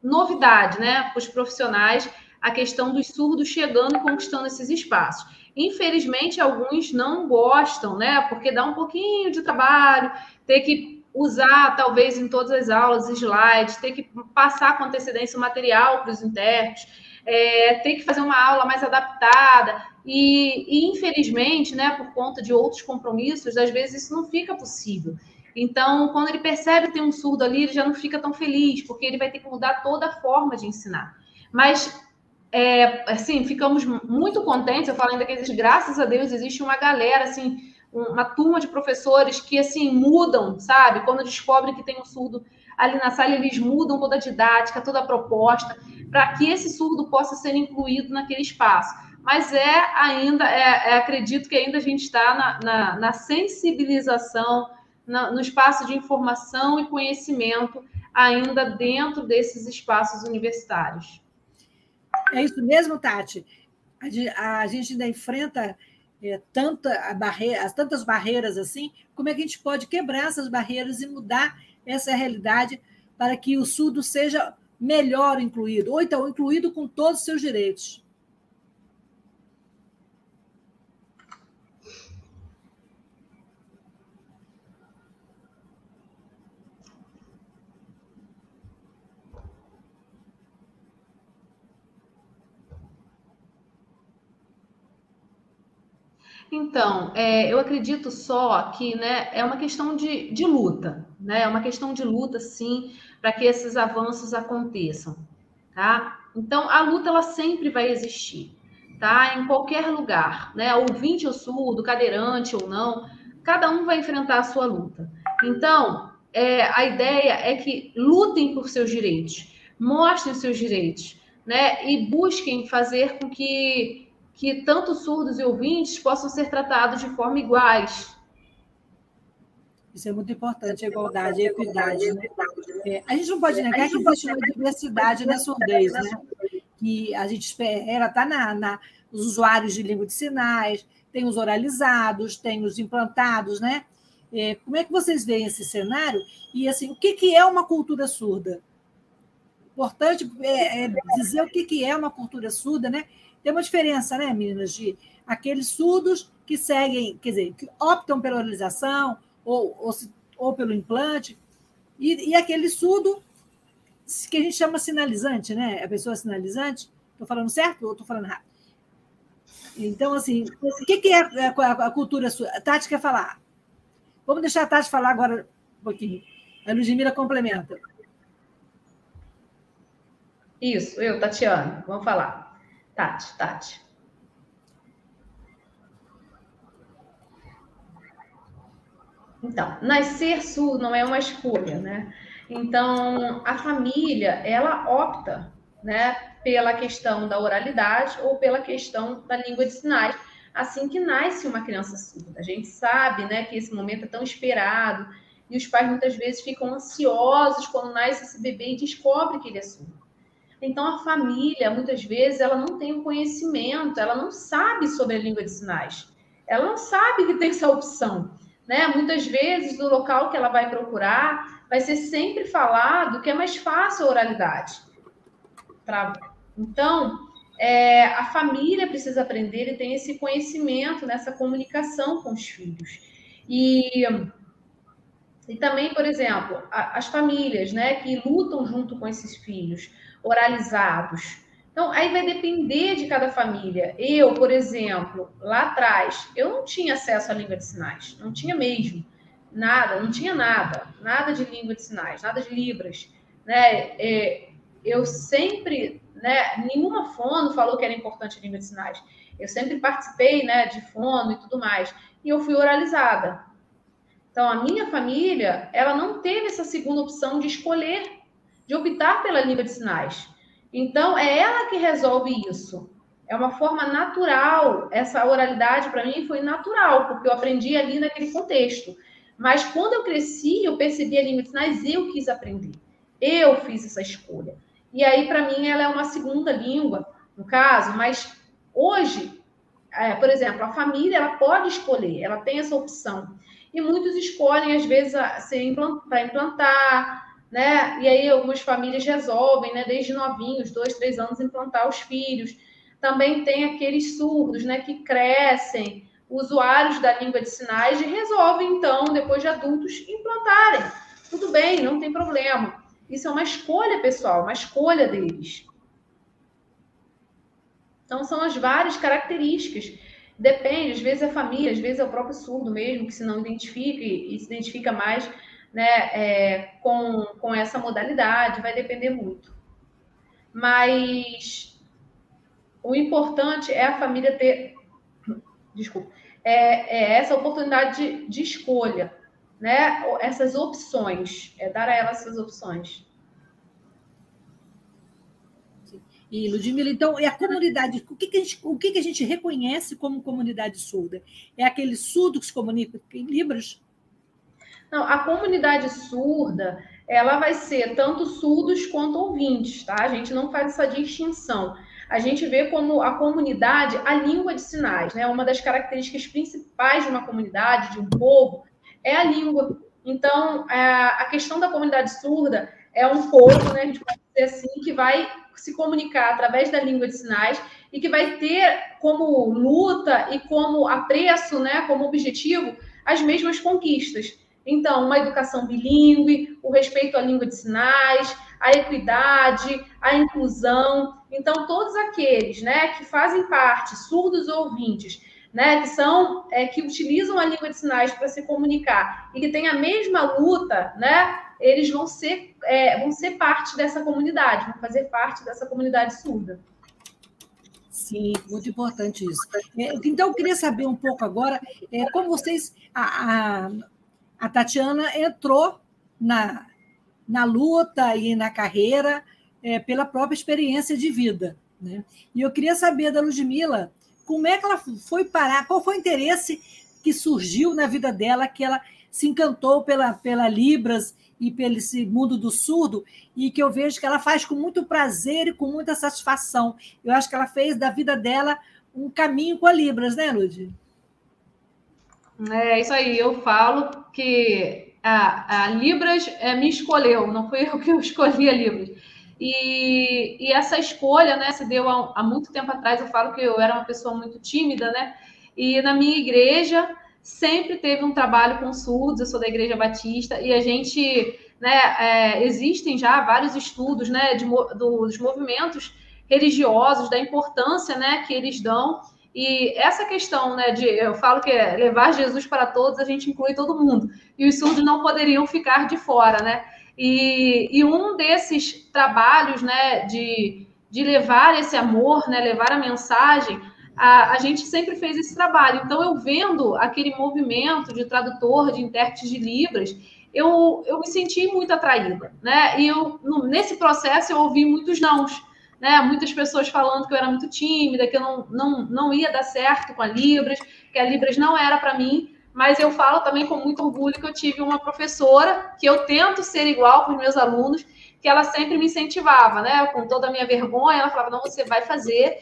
S2: novidade né, para os profissionais a questão dos surdos chegando e conquistando esses espaços. Infelizmente, alguns não gostam, né? Porque dá um pouquinho de trabalho, ter que usar, talvez, em todas as aulas, slides, ter que passar com antecedência o material para os intérpretes, é, ter que fazer uma aula mais adaptada. E, e, infelizmente, né, por conta de outros compromissos, às vezes isso não fica possível. Então, quando ele percebe que tem um surdo ali, ele já não fica tão feliz, porque ele vai ter que mudar toda a forma de ensinar. Mas, é, assim, ficamos muito contentes. Eu falo ainda que existe, graças a Deus, existe uma galera, assim, uma turma de professores que, assim, mudam, sabe? Quando descobrem que tem um surdo ali na sala, eles mudam toda a didática, toda a proposta, para que esse surdo possa ser incluído naquele espaço. mas é ainda, é, é, acredito que ainda a gente está na, na, na sensibilização, na, no espaço de informação e conhecimento, ainda dentro desses espaços universitários.
S1: É isso mesmo, Tati. A, a gente ainda enfrenta é, tanta barreira, as tantas barreiras assim. Como é que a gente pode quebrar essas barreiras e mudar essa realidade para que o surdo seja melhor incluído, ou então incluído com todos os seus direitos?
S2: Então, é, eu acredito só que né, é uma questão de, de luta, né? É uma questão de luta, sim, para que esses avanços aconteçam, tá? Então, a luta ela sempre vai existir, tá? Em qualquer lugar, né? Ouvinte ou surdo, cadeirante ou não, cada um vai enfrentar a sua luta. Então, é, a ideia é que lutem por seus direitos, mostrem seus direitos, né? E busquem fazer com que que tanto surdos e ouvintes possam ser tratados de forma iguais.
S1: Isso é muito importante, a igualdade e a equidade. Né? É, a gente não pode negar que existe uma diversidade na surdez, né? que a gente espera, está na, na, os usuários de língua de sinais, tem os oralizados, tem os implantados, né? É, como é que vocês veem esse cenário? E assim, o que, que é uma cultura surda? Importante é, é dizer o que, que é uma cultura surda, né? Tem uma diferença, né, meninas, de aqueles surdos que seguem, quer dizer, que optam pela oralização ou, ou, ou pelo implante, e, e aquele surdo que a gente chama sinalizante, né? A pessoa sinalizante. Estou falando certo ou estou falando errado? Então, assim, o que, que é a, a cultura sua? A Tati quer falar. Vamos deixar a Tati falar agora um pouquinho. A Ludmila complementa.
S2: Isso, eu, Tatiana, vamos falar. Tati, Tati. Então, nascer surdo não é uma escolha, né? Então, a família, ela opta, né, pela questão da oralidade ou pela questão da língua de sinais, assim que nasce uma criança surda. A gente sabe, né, que esse momento é tão esperado e os pais muitas vezes ficam ansiosos quando nasce esse bebê e descobre que ele é surdo. Então, a família, muitas vezes, ela não tem o conhecimento, ela não sabe sobre a língua de sinais. Ela não sabe que tem essa opção. Né? Muitas vezes, no local que ela vai procurar, vai ser sempre falado que é mais fácil a oralidade. Pra... Então, é, a família precisa aprender e tem esse conhecimento nessa comunicação com os filhos. E, e também, por exemplo, a, as famílias né, que lutam junto com esses filhos oralizados. Então, aí vai depender de cada família. Eu, por exemplo, lá atrás, eu não tinha acesso à língua de sinais, não tinha mesmo. Nada, não tinha nada, nada de língua de sinais, nada de libras. Né? É, eu sempre, né, nenhuma fono falou que era importante a língua de sinais. Eu sempre participei né, de fono e tudo mais. E eu fui oralizada. Então, a minha família, ela não teve essa segunda opção de escolher de optar pela língua de sinais. Então, é ela que resolve isso. É uma forma natural. Essa oralidade, para mim, foi natural, porque eu aprendi ali naquele contexto. Mas quando eu cresci, eu percebi a língua de sinais, eu quis aprender. Eu fiz essa escolha. E aí, para mim, ela é uma segunda língua, no caso, mas hoje, é, por exemplo, a família ela pode escolher, ela tem essa opção. E muitos escolhem, às vezes, para implantar, né? E aí algumas famílias resolvem, né, desde novinhos, dois, três anos, implantar os filhos. Também tem aqueles surdos, né, que crescem, usuários da língua de sinais, e resolvem, então, depois de adultos, implantarem. Tudo bem, não tem problema. Isso é uma escolha pessoal, uma escolha deles. Então, são as várias características. Depende, às vezes é a família, às vezes é o próprio surdo mesmo, que se não identifica e, se identifica mais né, é, com, com essa modalidade, vai depender muito. Mas o importante é a família ter, desculpa, é, é essa oportunidade de, de, escolha, né? Essas opções, é dar a ela essas opções.
S1: E, Ludmila, então, é a comunidade. O que, que, a, gente, o que, que a gente reconhece como comunidade surda? É aquele surdo que se comunica em Libras?
S2: Não, a comunidade surda, ela vai ser tanto surdos quanto ouvintes, tá? A gente não faz essa distinção. A gente vê como a comunidade a língua de sinais, né? Uma das características principais de uma comunidade, de um povo, é a língua. Então, é, a questão da comunidade surda é um povo, né? A gente pode dizer assim, que vai se comunicar através da língua de sinais e que vai ter como luta e como apreço, né, como objetivo, as mesmas conquistas. Então, uma educação bilíngue, o respeito à língua de sinais, a equidade, a inclusão. Então, todos aqueles né, que fazem parte, surdos ou ouvintes, né, que são é, que utilizam a língua de sinais para se comunicar e que têm a mesma luta, né, eles vão ser, é, vão ser parte dessa comunidade, vão fazer parte dessa comunidade surda.
S1: Sim, muito importante isso. É, então, eu queria saber um pouco agora é, como vocês. A, a, a Tatiana entrou na, na luta e na carreira é, pela própria experiência de vida. Né? E eu queria saber da Ludmilla como é que ela foi parar, qual foi o interesse que surgiu na vida dela, que ela se encantou pela, pela Libras e pelo esse mundo do surdo, e que eu vejo que ela faz com muito prazer e com muita satisfação. Eu acho que ela fez da vida dela um caminho com a Libras, né, Lud?
S2: É isso aí, eu falo que a, a Libras é, me escolheu, não foi eu que eu escolhi a Libras. E, e essa escolha né, se deu há, há muito tempo atrás. Eu falo que eu era uma pessoa muito tímida, né? E na minha igreja sempre teve um trabalho com surdos, eu sou da Igreja Batista, e a gente, né, é, existem já vários estudos, né, de, dos movimentos religiosos, da importância, né, que eles dão, e essa questão, né, de, eu falo que é levar Jesus para todos, a gente inclui todo mundo, e os surdos não poderiam ficar de fora, né, e, e um desses trabalhos, né, de, de levar esse amor, né, levar a mensagem, a, a, gente sempre fez esse trabalho. Então, eu vendo aquele movimento de tradutor, de intérprete de Libras, eu, eu me senti muito atraída, né? E eu, nesse processo, eu ouvi muitos nãos, né? Muitas pessoas falando que eu era muito tímida, que eu não, não, não ia dar certo com a Libras, que a Libras não era para mim. Mas eu falo também com muito orgulho que eu tive uma professora que eu tento ser igual para os meus alunos, que ela sempre me incentivava, né? Com toda a minha vergonha, ela falava: não, você vai fazer,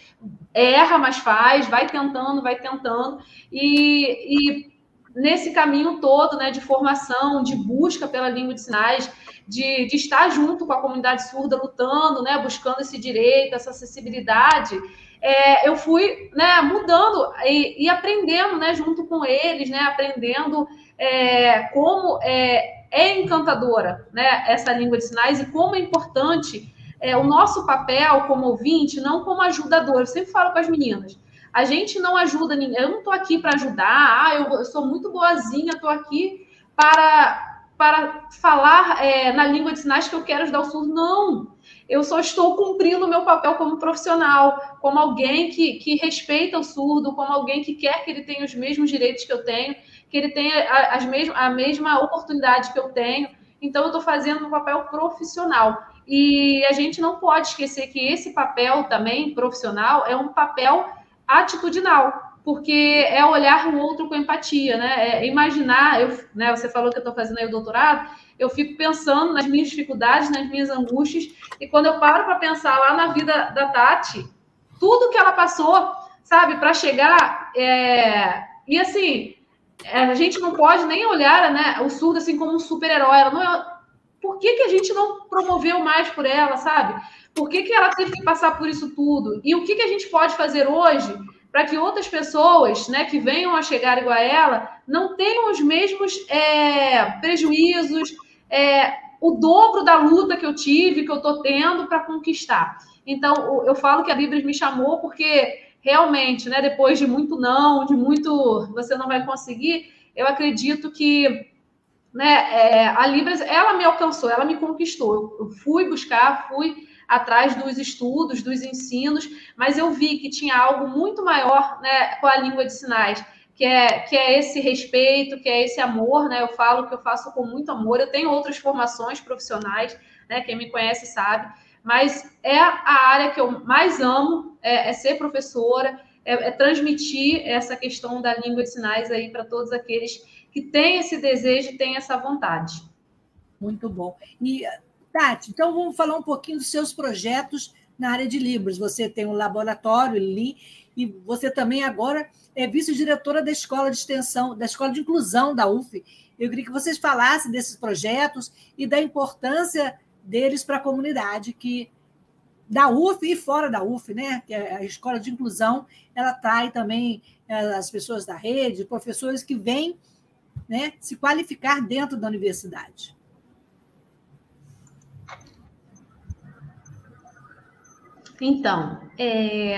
S2: erra, mas faz, vai tentando, vai tentando. E, e nesse caminho todo, né, de formação, de busca pela língua de sinais, de, de estar junto com a comunidade surda, lutando, né, buscando esse direito, essa acessibilidade, é, eu fui né, mudando e, e, aprendendo né, junto com eles, né, aprendendo é, como é, é encantadora né, essa língua de sinais e como é importante é, o nosso papel como ouvinte, não como ajudador. Eu sempre falo com as meninas. A gente não ajuda ninguém. Eu não estou aqui para ajudar. Ah, eu, eu, sou muito boazinha, estou aqui para, para falar é, na língua de sinais que eu quero ajudar o surdo. Não. Eu só estou cumprindo o meu papel como profissional, como alguém que, que respeita o surdo, como alguém que quer que ele tenha os mesmos direitos que eu tenho, que ele tenha as mes a mesma oportunidade que eu tenho. Então, eu estou fazendo um papel profissional. E a gente não pode esquecer que esse papel também profissional é um papel atitudinal, porque é olhar o outro com empatia, né? É imaginar, eu, né, você falou que eu estou fazendo aí o doutorado, eu fico pensando nas minhas dificuldades, nas minhas angústias, e quando eu paro para pensar lá na vida da Tati, tudo que ela passou, sabe, para chegar, é... e assim, a gente não pode nem olhar né, o surdo assim como um super-herói, ela não é por que, que a gente não promoveu mais por ela, sabe? Por que, que ela teve que passar por isso tudo? E o que, que a gente pode fazer hoje para que outras pessoas né, que venham a chegar igual a ela não tenham os mesmos é, prejuízos, é, o dobro da luta que eu tive, que eu estou tendo para conquistar. Então, eu falo que a Bíblia me chamou porque realmente, né, depois de muito não, de muito você não vai conseguir, eu acredito que né, é, a Libras, ela me alcançou, ela me conquistou. Eu fui buscar, fui atrás dos estudos, dos ensinos, mas eu vi que tinha algo muito maior né, com a língua de sinais, que é, que é esse respeito, que é esse amor, né? Eu falo que eu faço com muito amor. Eu tenho outras formações profissionais, né? Quem me conhece sabe, mas é a área que eu mais amo, é, é ser professora, é, é, transmitir essa questão da língua de sinais aí para todos aqueles que têm esse desejo e têm essa vontade.
S1: Muito bom. E, Tati, então vamos falar um pouquinho dos seus projetos na área de livros. Você tem um laboratório, Li, e você também agora é vice-diretora da Escola de Extensão, da Escola de Inclusão da UF. Eu queria que vocês falassem desses projetos e da importância deles para a comunidade que da UF e fora da UF, né? Que é a escola de inclusão, ela atrai também é, as pessoas da rede, professores que vêm né, se qualificar dentro da universidade.
S2: Então, é,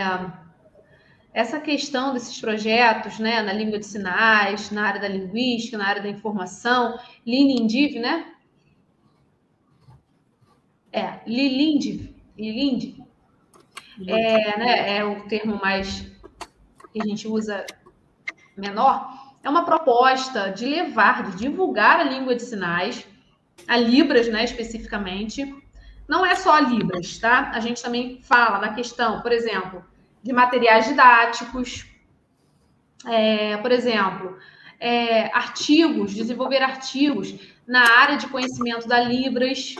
S2: essa questão desses projetos, né, na língua de sinais, na área da linguística, na área da informação, Linindiv, né? É, Lilindiv, Lilindiv, é, né, é o termo mais que a gente usa menor, é uma proposta de levar, de divulgar a língua de sinais, a Libras, né, especificamente. Não é só a Libras, tá? A gente também fala da questão, por exemplo, de materiais didáticos, é, por exemplo, é, artigos, desenvolver artigos na área de conhecimento da Libras.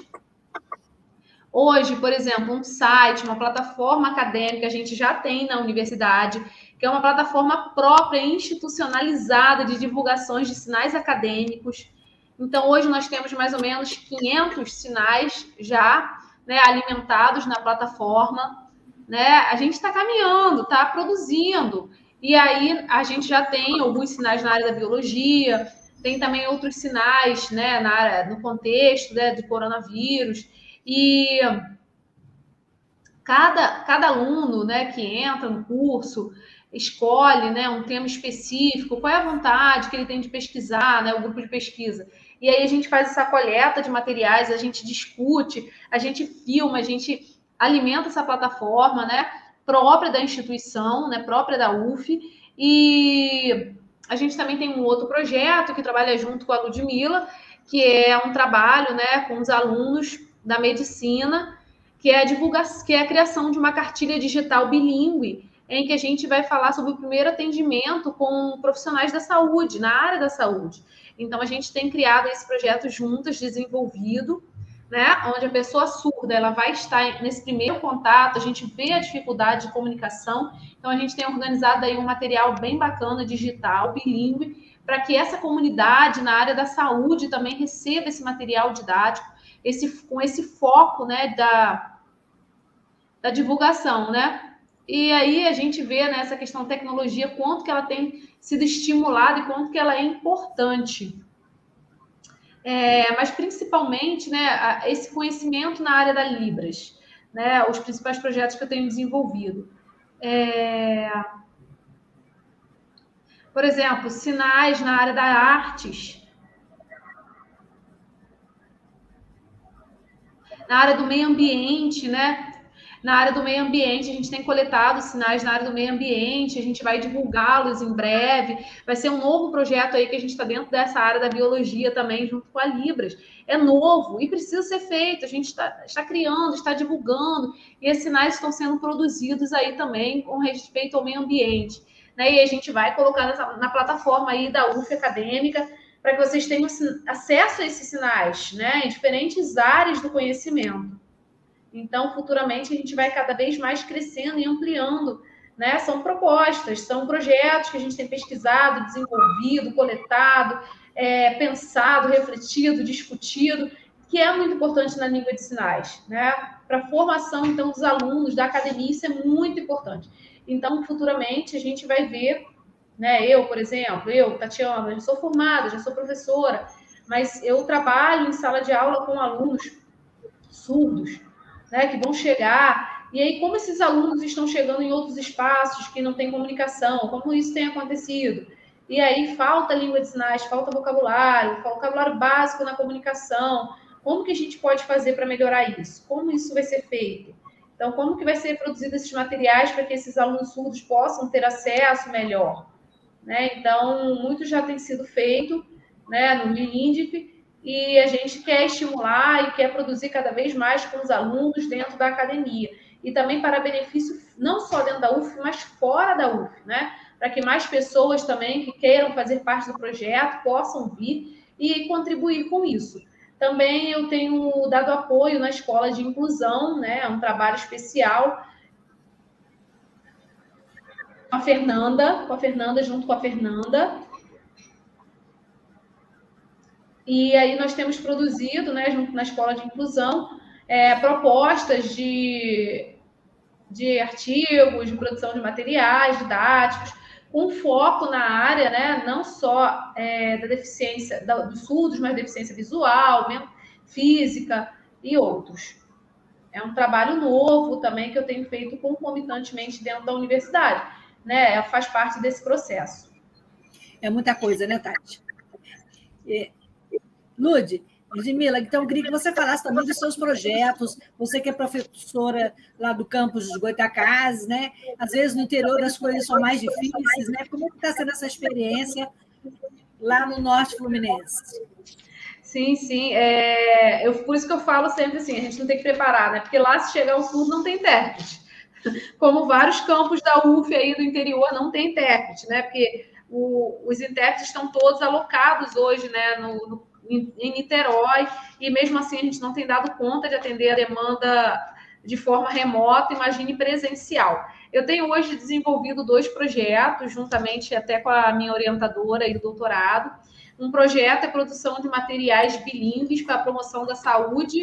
S2: Hoje, por exemplo, um site, uma plataforma acadêmica, a gente já tem na universidade, que é uma plataforma própria, institucionalizada de divulgações de sinais acadêmicos. Então, hoje nós temos mais ou menos 500 sinais já né, alimentados na plataforma né? A gente está caminhando, está produzindo. E aí a gente já tem alguns sinais na área da biologia, tem também outros sinais, né, na área, no contexto né, do coronavírus. E cada, cada aluno, né, que entra no curso escolhe, né, um tema específico, qual é a vontade que ele tem de pesquisar, né, o grupo de pesquisa. E aí a gente faz essa coleta de materiais, a gente discute, a gente filma, a gente alimenta essa plataforma, né, própria da instituição, né, própria da UF, e a gente também tem um outro projeto que trabalha junto com a Ludmilla, que é um trabalho, né, com os alunos da medicina, que é a divulgação, que é a criação de uma cartilha digital bilíngue, em que a gente vai falar sobre o primeiro atendimento com profissionais da saúde, na área da saúde. Então, a gente tem criado esse projeto juntas, desenvolvido, né? Onde a pessoa surda ela vai estar nesse primeiro contato, a gente vê a dificuldade de comunicação, então a gente tem organizado aí um material bem bacana, digital, bilíngue, para que essa comunidade na área da saúde também receba esse material didático, esse, com esse foco né, da, da divulgação, né? E aí a gente vê nessa né, questão tecnologia quanto que ela tem sido estimulada e quanto que ela é importante é, mas principalmente né, esse conhecimento na área da Libras, né, os principais projetos que eu tenho desenvolvido. É, por exemplo, sinais na área da artes, na área do meio ambiente, né? Na área do meio ambiente, a gente tem coletado sinais na área do meio ambiente, a gente vai divulgá-los em breve. Vai ser um novo projeto aí que a gente está dentro dessa área da biologia também, junto com a Libras. É novo e precisa ser feito. A gente está, está criando, está divulgando, e esses sinais estão sendo produzidos aí também com respeito ao meio ambiente. Né? E a gente vai colocar nessa, na plataforma aí da UF Acadêmica para que vocês tenham acesso a esses sinais, né? Em diferentes áreas do conhecimento. Então, futuramente, a gente vai cada vez mais crescendo e ampliando. Né? São propostas, são projetos que a gente tem pesquisado, desenvolvido, coletado, é, pensado, refletido, discutido, que é muito importante na língua de sinais. Né? Para a formação, então, dos alunos da academia, isso é muito importante. Então, futuramente, a gente vai ver, né? eu, por exemplo, eu, Tatiana, já sou formada, já sou professora, mas eu trabalho em sala de aula com alunos surdos, né, que vão chegar. E aí, como esses alunos estão chegando em outros espaços que não tem comunicação, como isso tem acontecido? E aí falta língua de sinais, falta vocabulário, vocabulário básico na comunicação. Como que a gente pode fazer para melhorar isso? Como isso vai ser feito? Então, como que vai ser produzido esses materiais para que esses alunos surdos possam ter acesso melhor? Né? Então, muito já tem sido feito né, no LINDIP, e a gente quer estimular e quer produzir cada vez mais com os alunos dentro da academia. E também para benefício não só dentro da UF, mas fora da UF, né? Para que mais pessoas também que queiram fazer parte do projeto possam vir e contribuir com isso. Também eu tenho dado apoio na escola de inclusão, né? É um trabalho especial a Fernanda, com a Fernanda, junto com a Fernanda. E aí nós temos produzido, né, junto na escola de inclusão, é, propostas de, de artigos, de produção de materiais didáticos, com foco na área, né, não só é, da deficiência da, dos surdos, mas deficiência visual, física e outros. É um trabalho novo também que eu tenho feito concomitantemente dentro da universidade, né? Faz parte desse processo.
S1: É muita coisa, né, Tati? É, Lude, Ludmila, então eu queria que você falasse também dos seus projetos. Você que é professora lá do campus de Goitacazes, né? Às vezes no interior as coisas são mais difíceis, né? Como está sendo essa experiência lá no Norte Fluminense?
S2: Sim, sim. É, eu, por isso que eu falo sempre assim, a gente não tem que preparar, né? Porque lá, se chegar o sul, não tem intérprete. Como vários campos da UF aí do interior não tem intérprete, né? Porque o, os intérpretes estão todos alocados hoje, né? No, no em Niterói, e mesmo assim a gente não tem dado conta de atender a demanda de forma remota, imagine presencial. Eu tenho hoje desenvolvido dois projetos, juntamente até com a minha orientadora e do doutorado. Um projeto é produção de materiais bilíngues para a promoção da saúde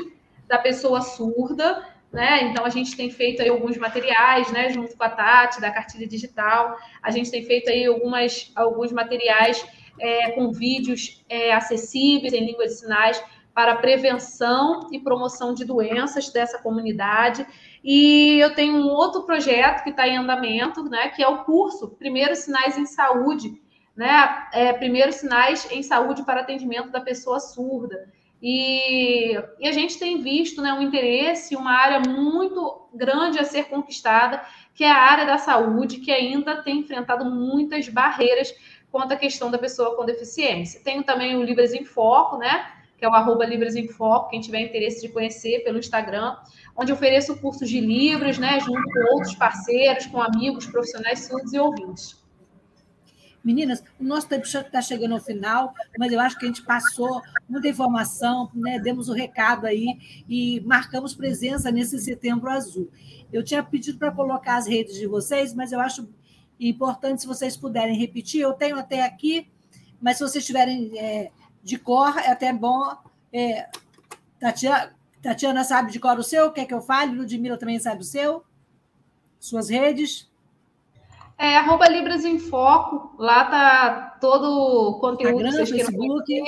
S2: da pessoa surda, né? Então a gente tem feito aí alguns materiais, né, junto com a Tati da cartilha digital. A gente tem feito aí algumas alguns materiais é, com vídeos é, acessíveis em língua de sinais para prevenção e promoção de doenças dessa comunidade. E eu tenho um outro projeto que está em andamento, né, que é o curso Primeiros Sinais em Saúde, né, é, Primeiros Sinais em Saúde para Atendimento da Pessoa Surda. E, e, a gente tem visto né, um interesse, uma área muito grande a ser conquistada, que é a área da saúde, que ainda tem enfrentado muitas barreiras quanto à questão da pessoa com deficiência. Tenho também o Libras em Foco, né? Que é o arroba Libras em Foco, quem tiver interesse de conhecer pelo Instagram, onde ofereço cursos de Libras, né? Junto com outros parceiros, com amigos, profissionais surdos e ouvintes.
S1: Meninas, o nosso tempo está chegando ao final, mas eu acho que a gente passou muita informação, né? demos o recado aí e marcamos presença nesse setembro azul. Eu tinha pedido para colocar as redes de vocês, mas eu acho importante se vocês puderem repetir. Eu tenho até aqui, mas se vocês tiverem é, de cor, é até bom. É, Tatiana, Tatiana sabe de cor o seu? Quer que eu fale? Ludmila também sabe o seu? Suas redes?
S2: É, arroba Libras em Foco. Lá tá todo o conteúdo
S1: Instagram, que Facebook.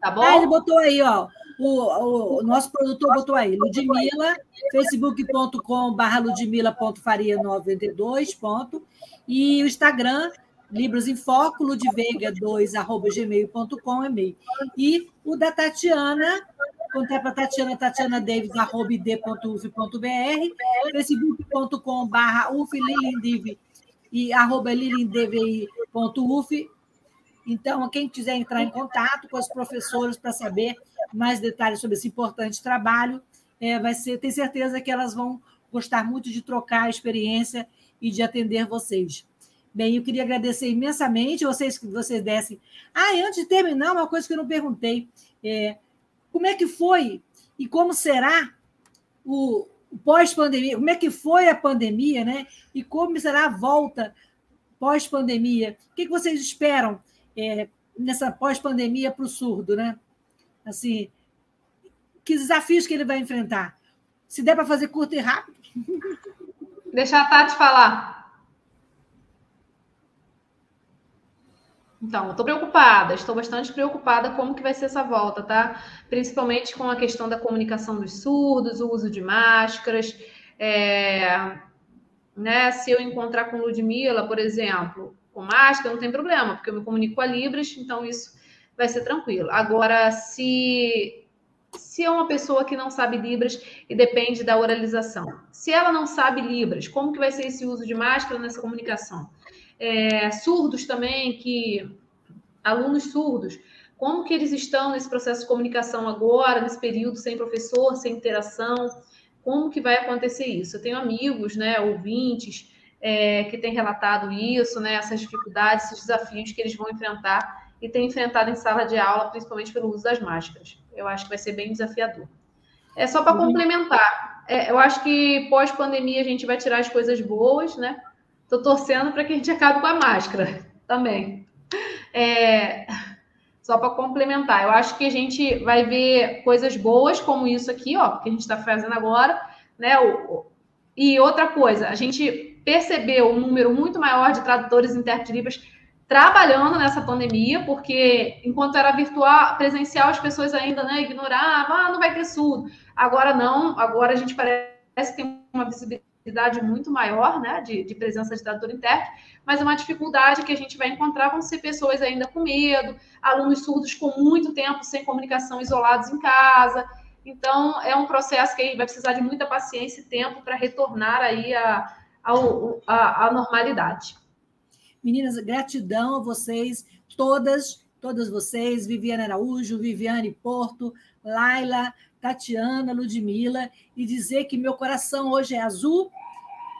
S1: Tá bom? Ah, ele botou aí, ó. O, o, o, nosso produtor botou aí, Ludmila, facebook.com.br ludmila.faria92, ponto. E o Instagram, Libros em Foco, ludveiga2, arroba gmail.com, e-mail. E o da Tatiana, contar para a Tatiana, Tatiana Davis, arroba id.uf.br, facebook.com barra uflilindiv e arroba lilindevi.uf. Então, quem quiser entrar em contato com os professores para saber mais detalhes sobre esse importante trabalho, é, vai ser, certeza que elas vão gostar muito de trocar a experiência e de atender vocês. Bem, eu queria agradecer imensamente vocês que vocês dessem. Ah, antes de terminar, uma coisa que eu não perguntei. É, como é que foi e como será o pós-pandemia? Como é que foi a pandemia, né? E como será a volta pós-pandemia? O que, vocês esperam é, nessa pós-pandemia para o surdo, né? Assim, que desafios que ele vai enfrentar? Se der para fazer curto e rápido.
S2: Deixa a Tati falar. Então, estou preocupada, estou bastante preocupada como que vai ser essa volta, tá? Principalmente com a questão da comunicação dos surdos, o uso de máscaras. É, né, se eu encontrar com Ludmilla, por exemplo, com máscara, não tem problema, porque eu me comunico com a Libras, então isso vai ser tranquilo. Agora, se se é uma pessoa que não sabe Libras e depende da oralização, se ela não sabe Libras, como que vai ser esse uso de máscara nessa comunicação? É, surdos também, que alunos surdos, como que eles estão nesse processo de comunicação agora, nesse período sem professor, sem interação, como que vai acontecer isso? Eu tenho amigos, né, ouvintes, é, que têm relatado isso, né, essas dificuldades, esses desafios que eles vão enfrentar e têm enfrentado em sala de aula, principalmente pelo uso das máscaras. Eu acho que vai ser bem desafiador. É só para uhum. complementar. É, eu acho que pós-pandemia a gente vai tirar as coisas boas, né? Estou torcendo para que a gente acabe com a máscara também. É, só para complementar, eu acho que a gente vai ver coisas boas como isso aqui, ó, que a gente está fazendo agora, né? E outra coisa, a gente percebeu um número muito maior de tradutores e intérpretes trabalhando nessa pandemia, porque enquanto era virtual, presencial, as pessoas ainda né, ignoravam, ah, não vai ter surdo. Agora não, agora a gente parece que tem uma visibilidade muito maior né, de, de presença de tradutor intérprete, mas uma dificuldade que a gente vai encontrar vão ser pessoas ainda com medo, alunos surdos com muito tempo sem comunicação isolados em casa. Então, é um processo que vai precisar de muita paciência e tempo para retornar aí a, a, a normalidade.
S1: Meninas, gratidão a vocês, todas, todas vocês, Viviane Araújo, Viviane Porto, Laila, Tatiana, Ludmila, e dizer que meu coração hoje é azul,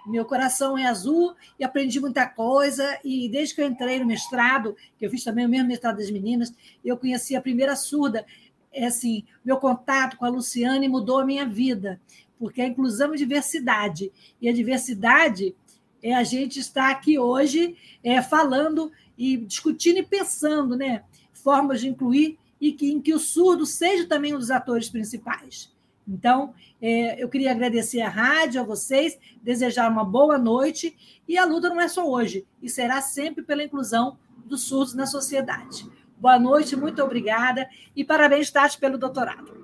S1: meu coração é azul e aprendi muita coisa. E desde que eu entrei no mestrado, que eu fiz também o mesmo mestrado das meninas, eu conheci a primeira surda. É assim, meu contato com a Luciane mudou a minha vida, porque a inclusão é diversidade. E a diversidade é a gente estar aqui hoje é, falando e discutindo e pensando, né? Formas de incluir e que, em que o surdo seja também um dos atores principais. Então, é, eu queria agradecer a rádio, a vocês, desejar uma boa noite. E a luta não é só hoje, e será sempre pela inclusão dos surdos na sociedade. Boa noite, muito obrigada e parabéns, Tati, pelo doutorado.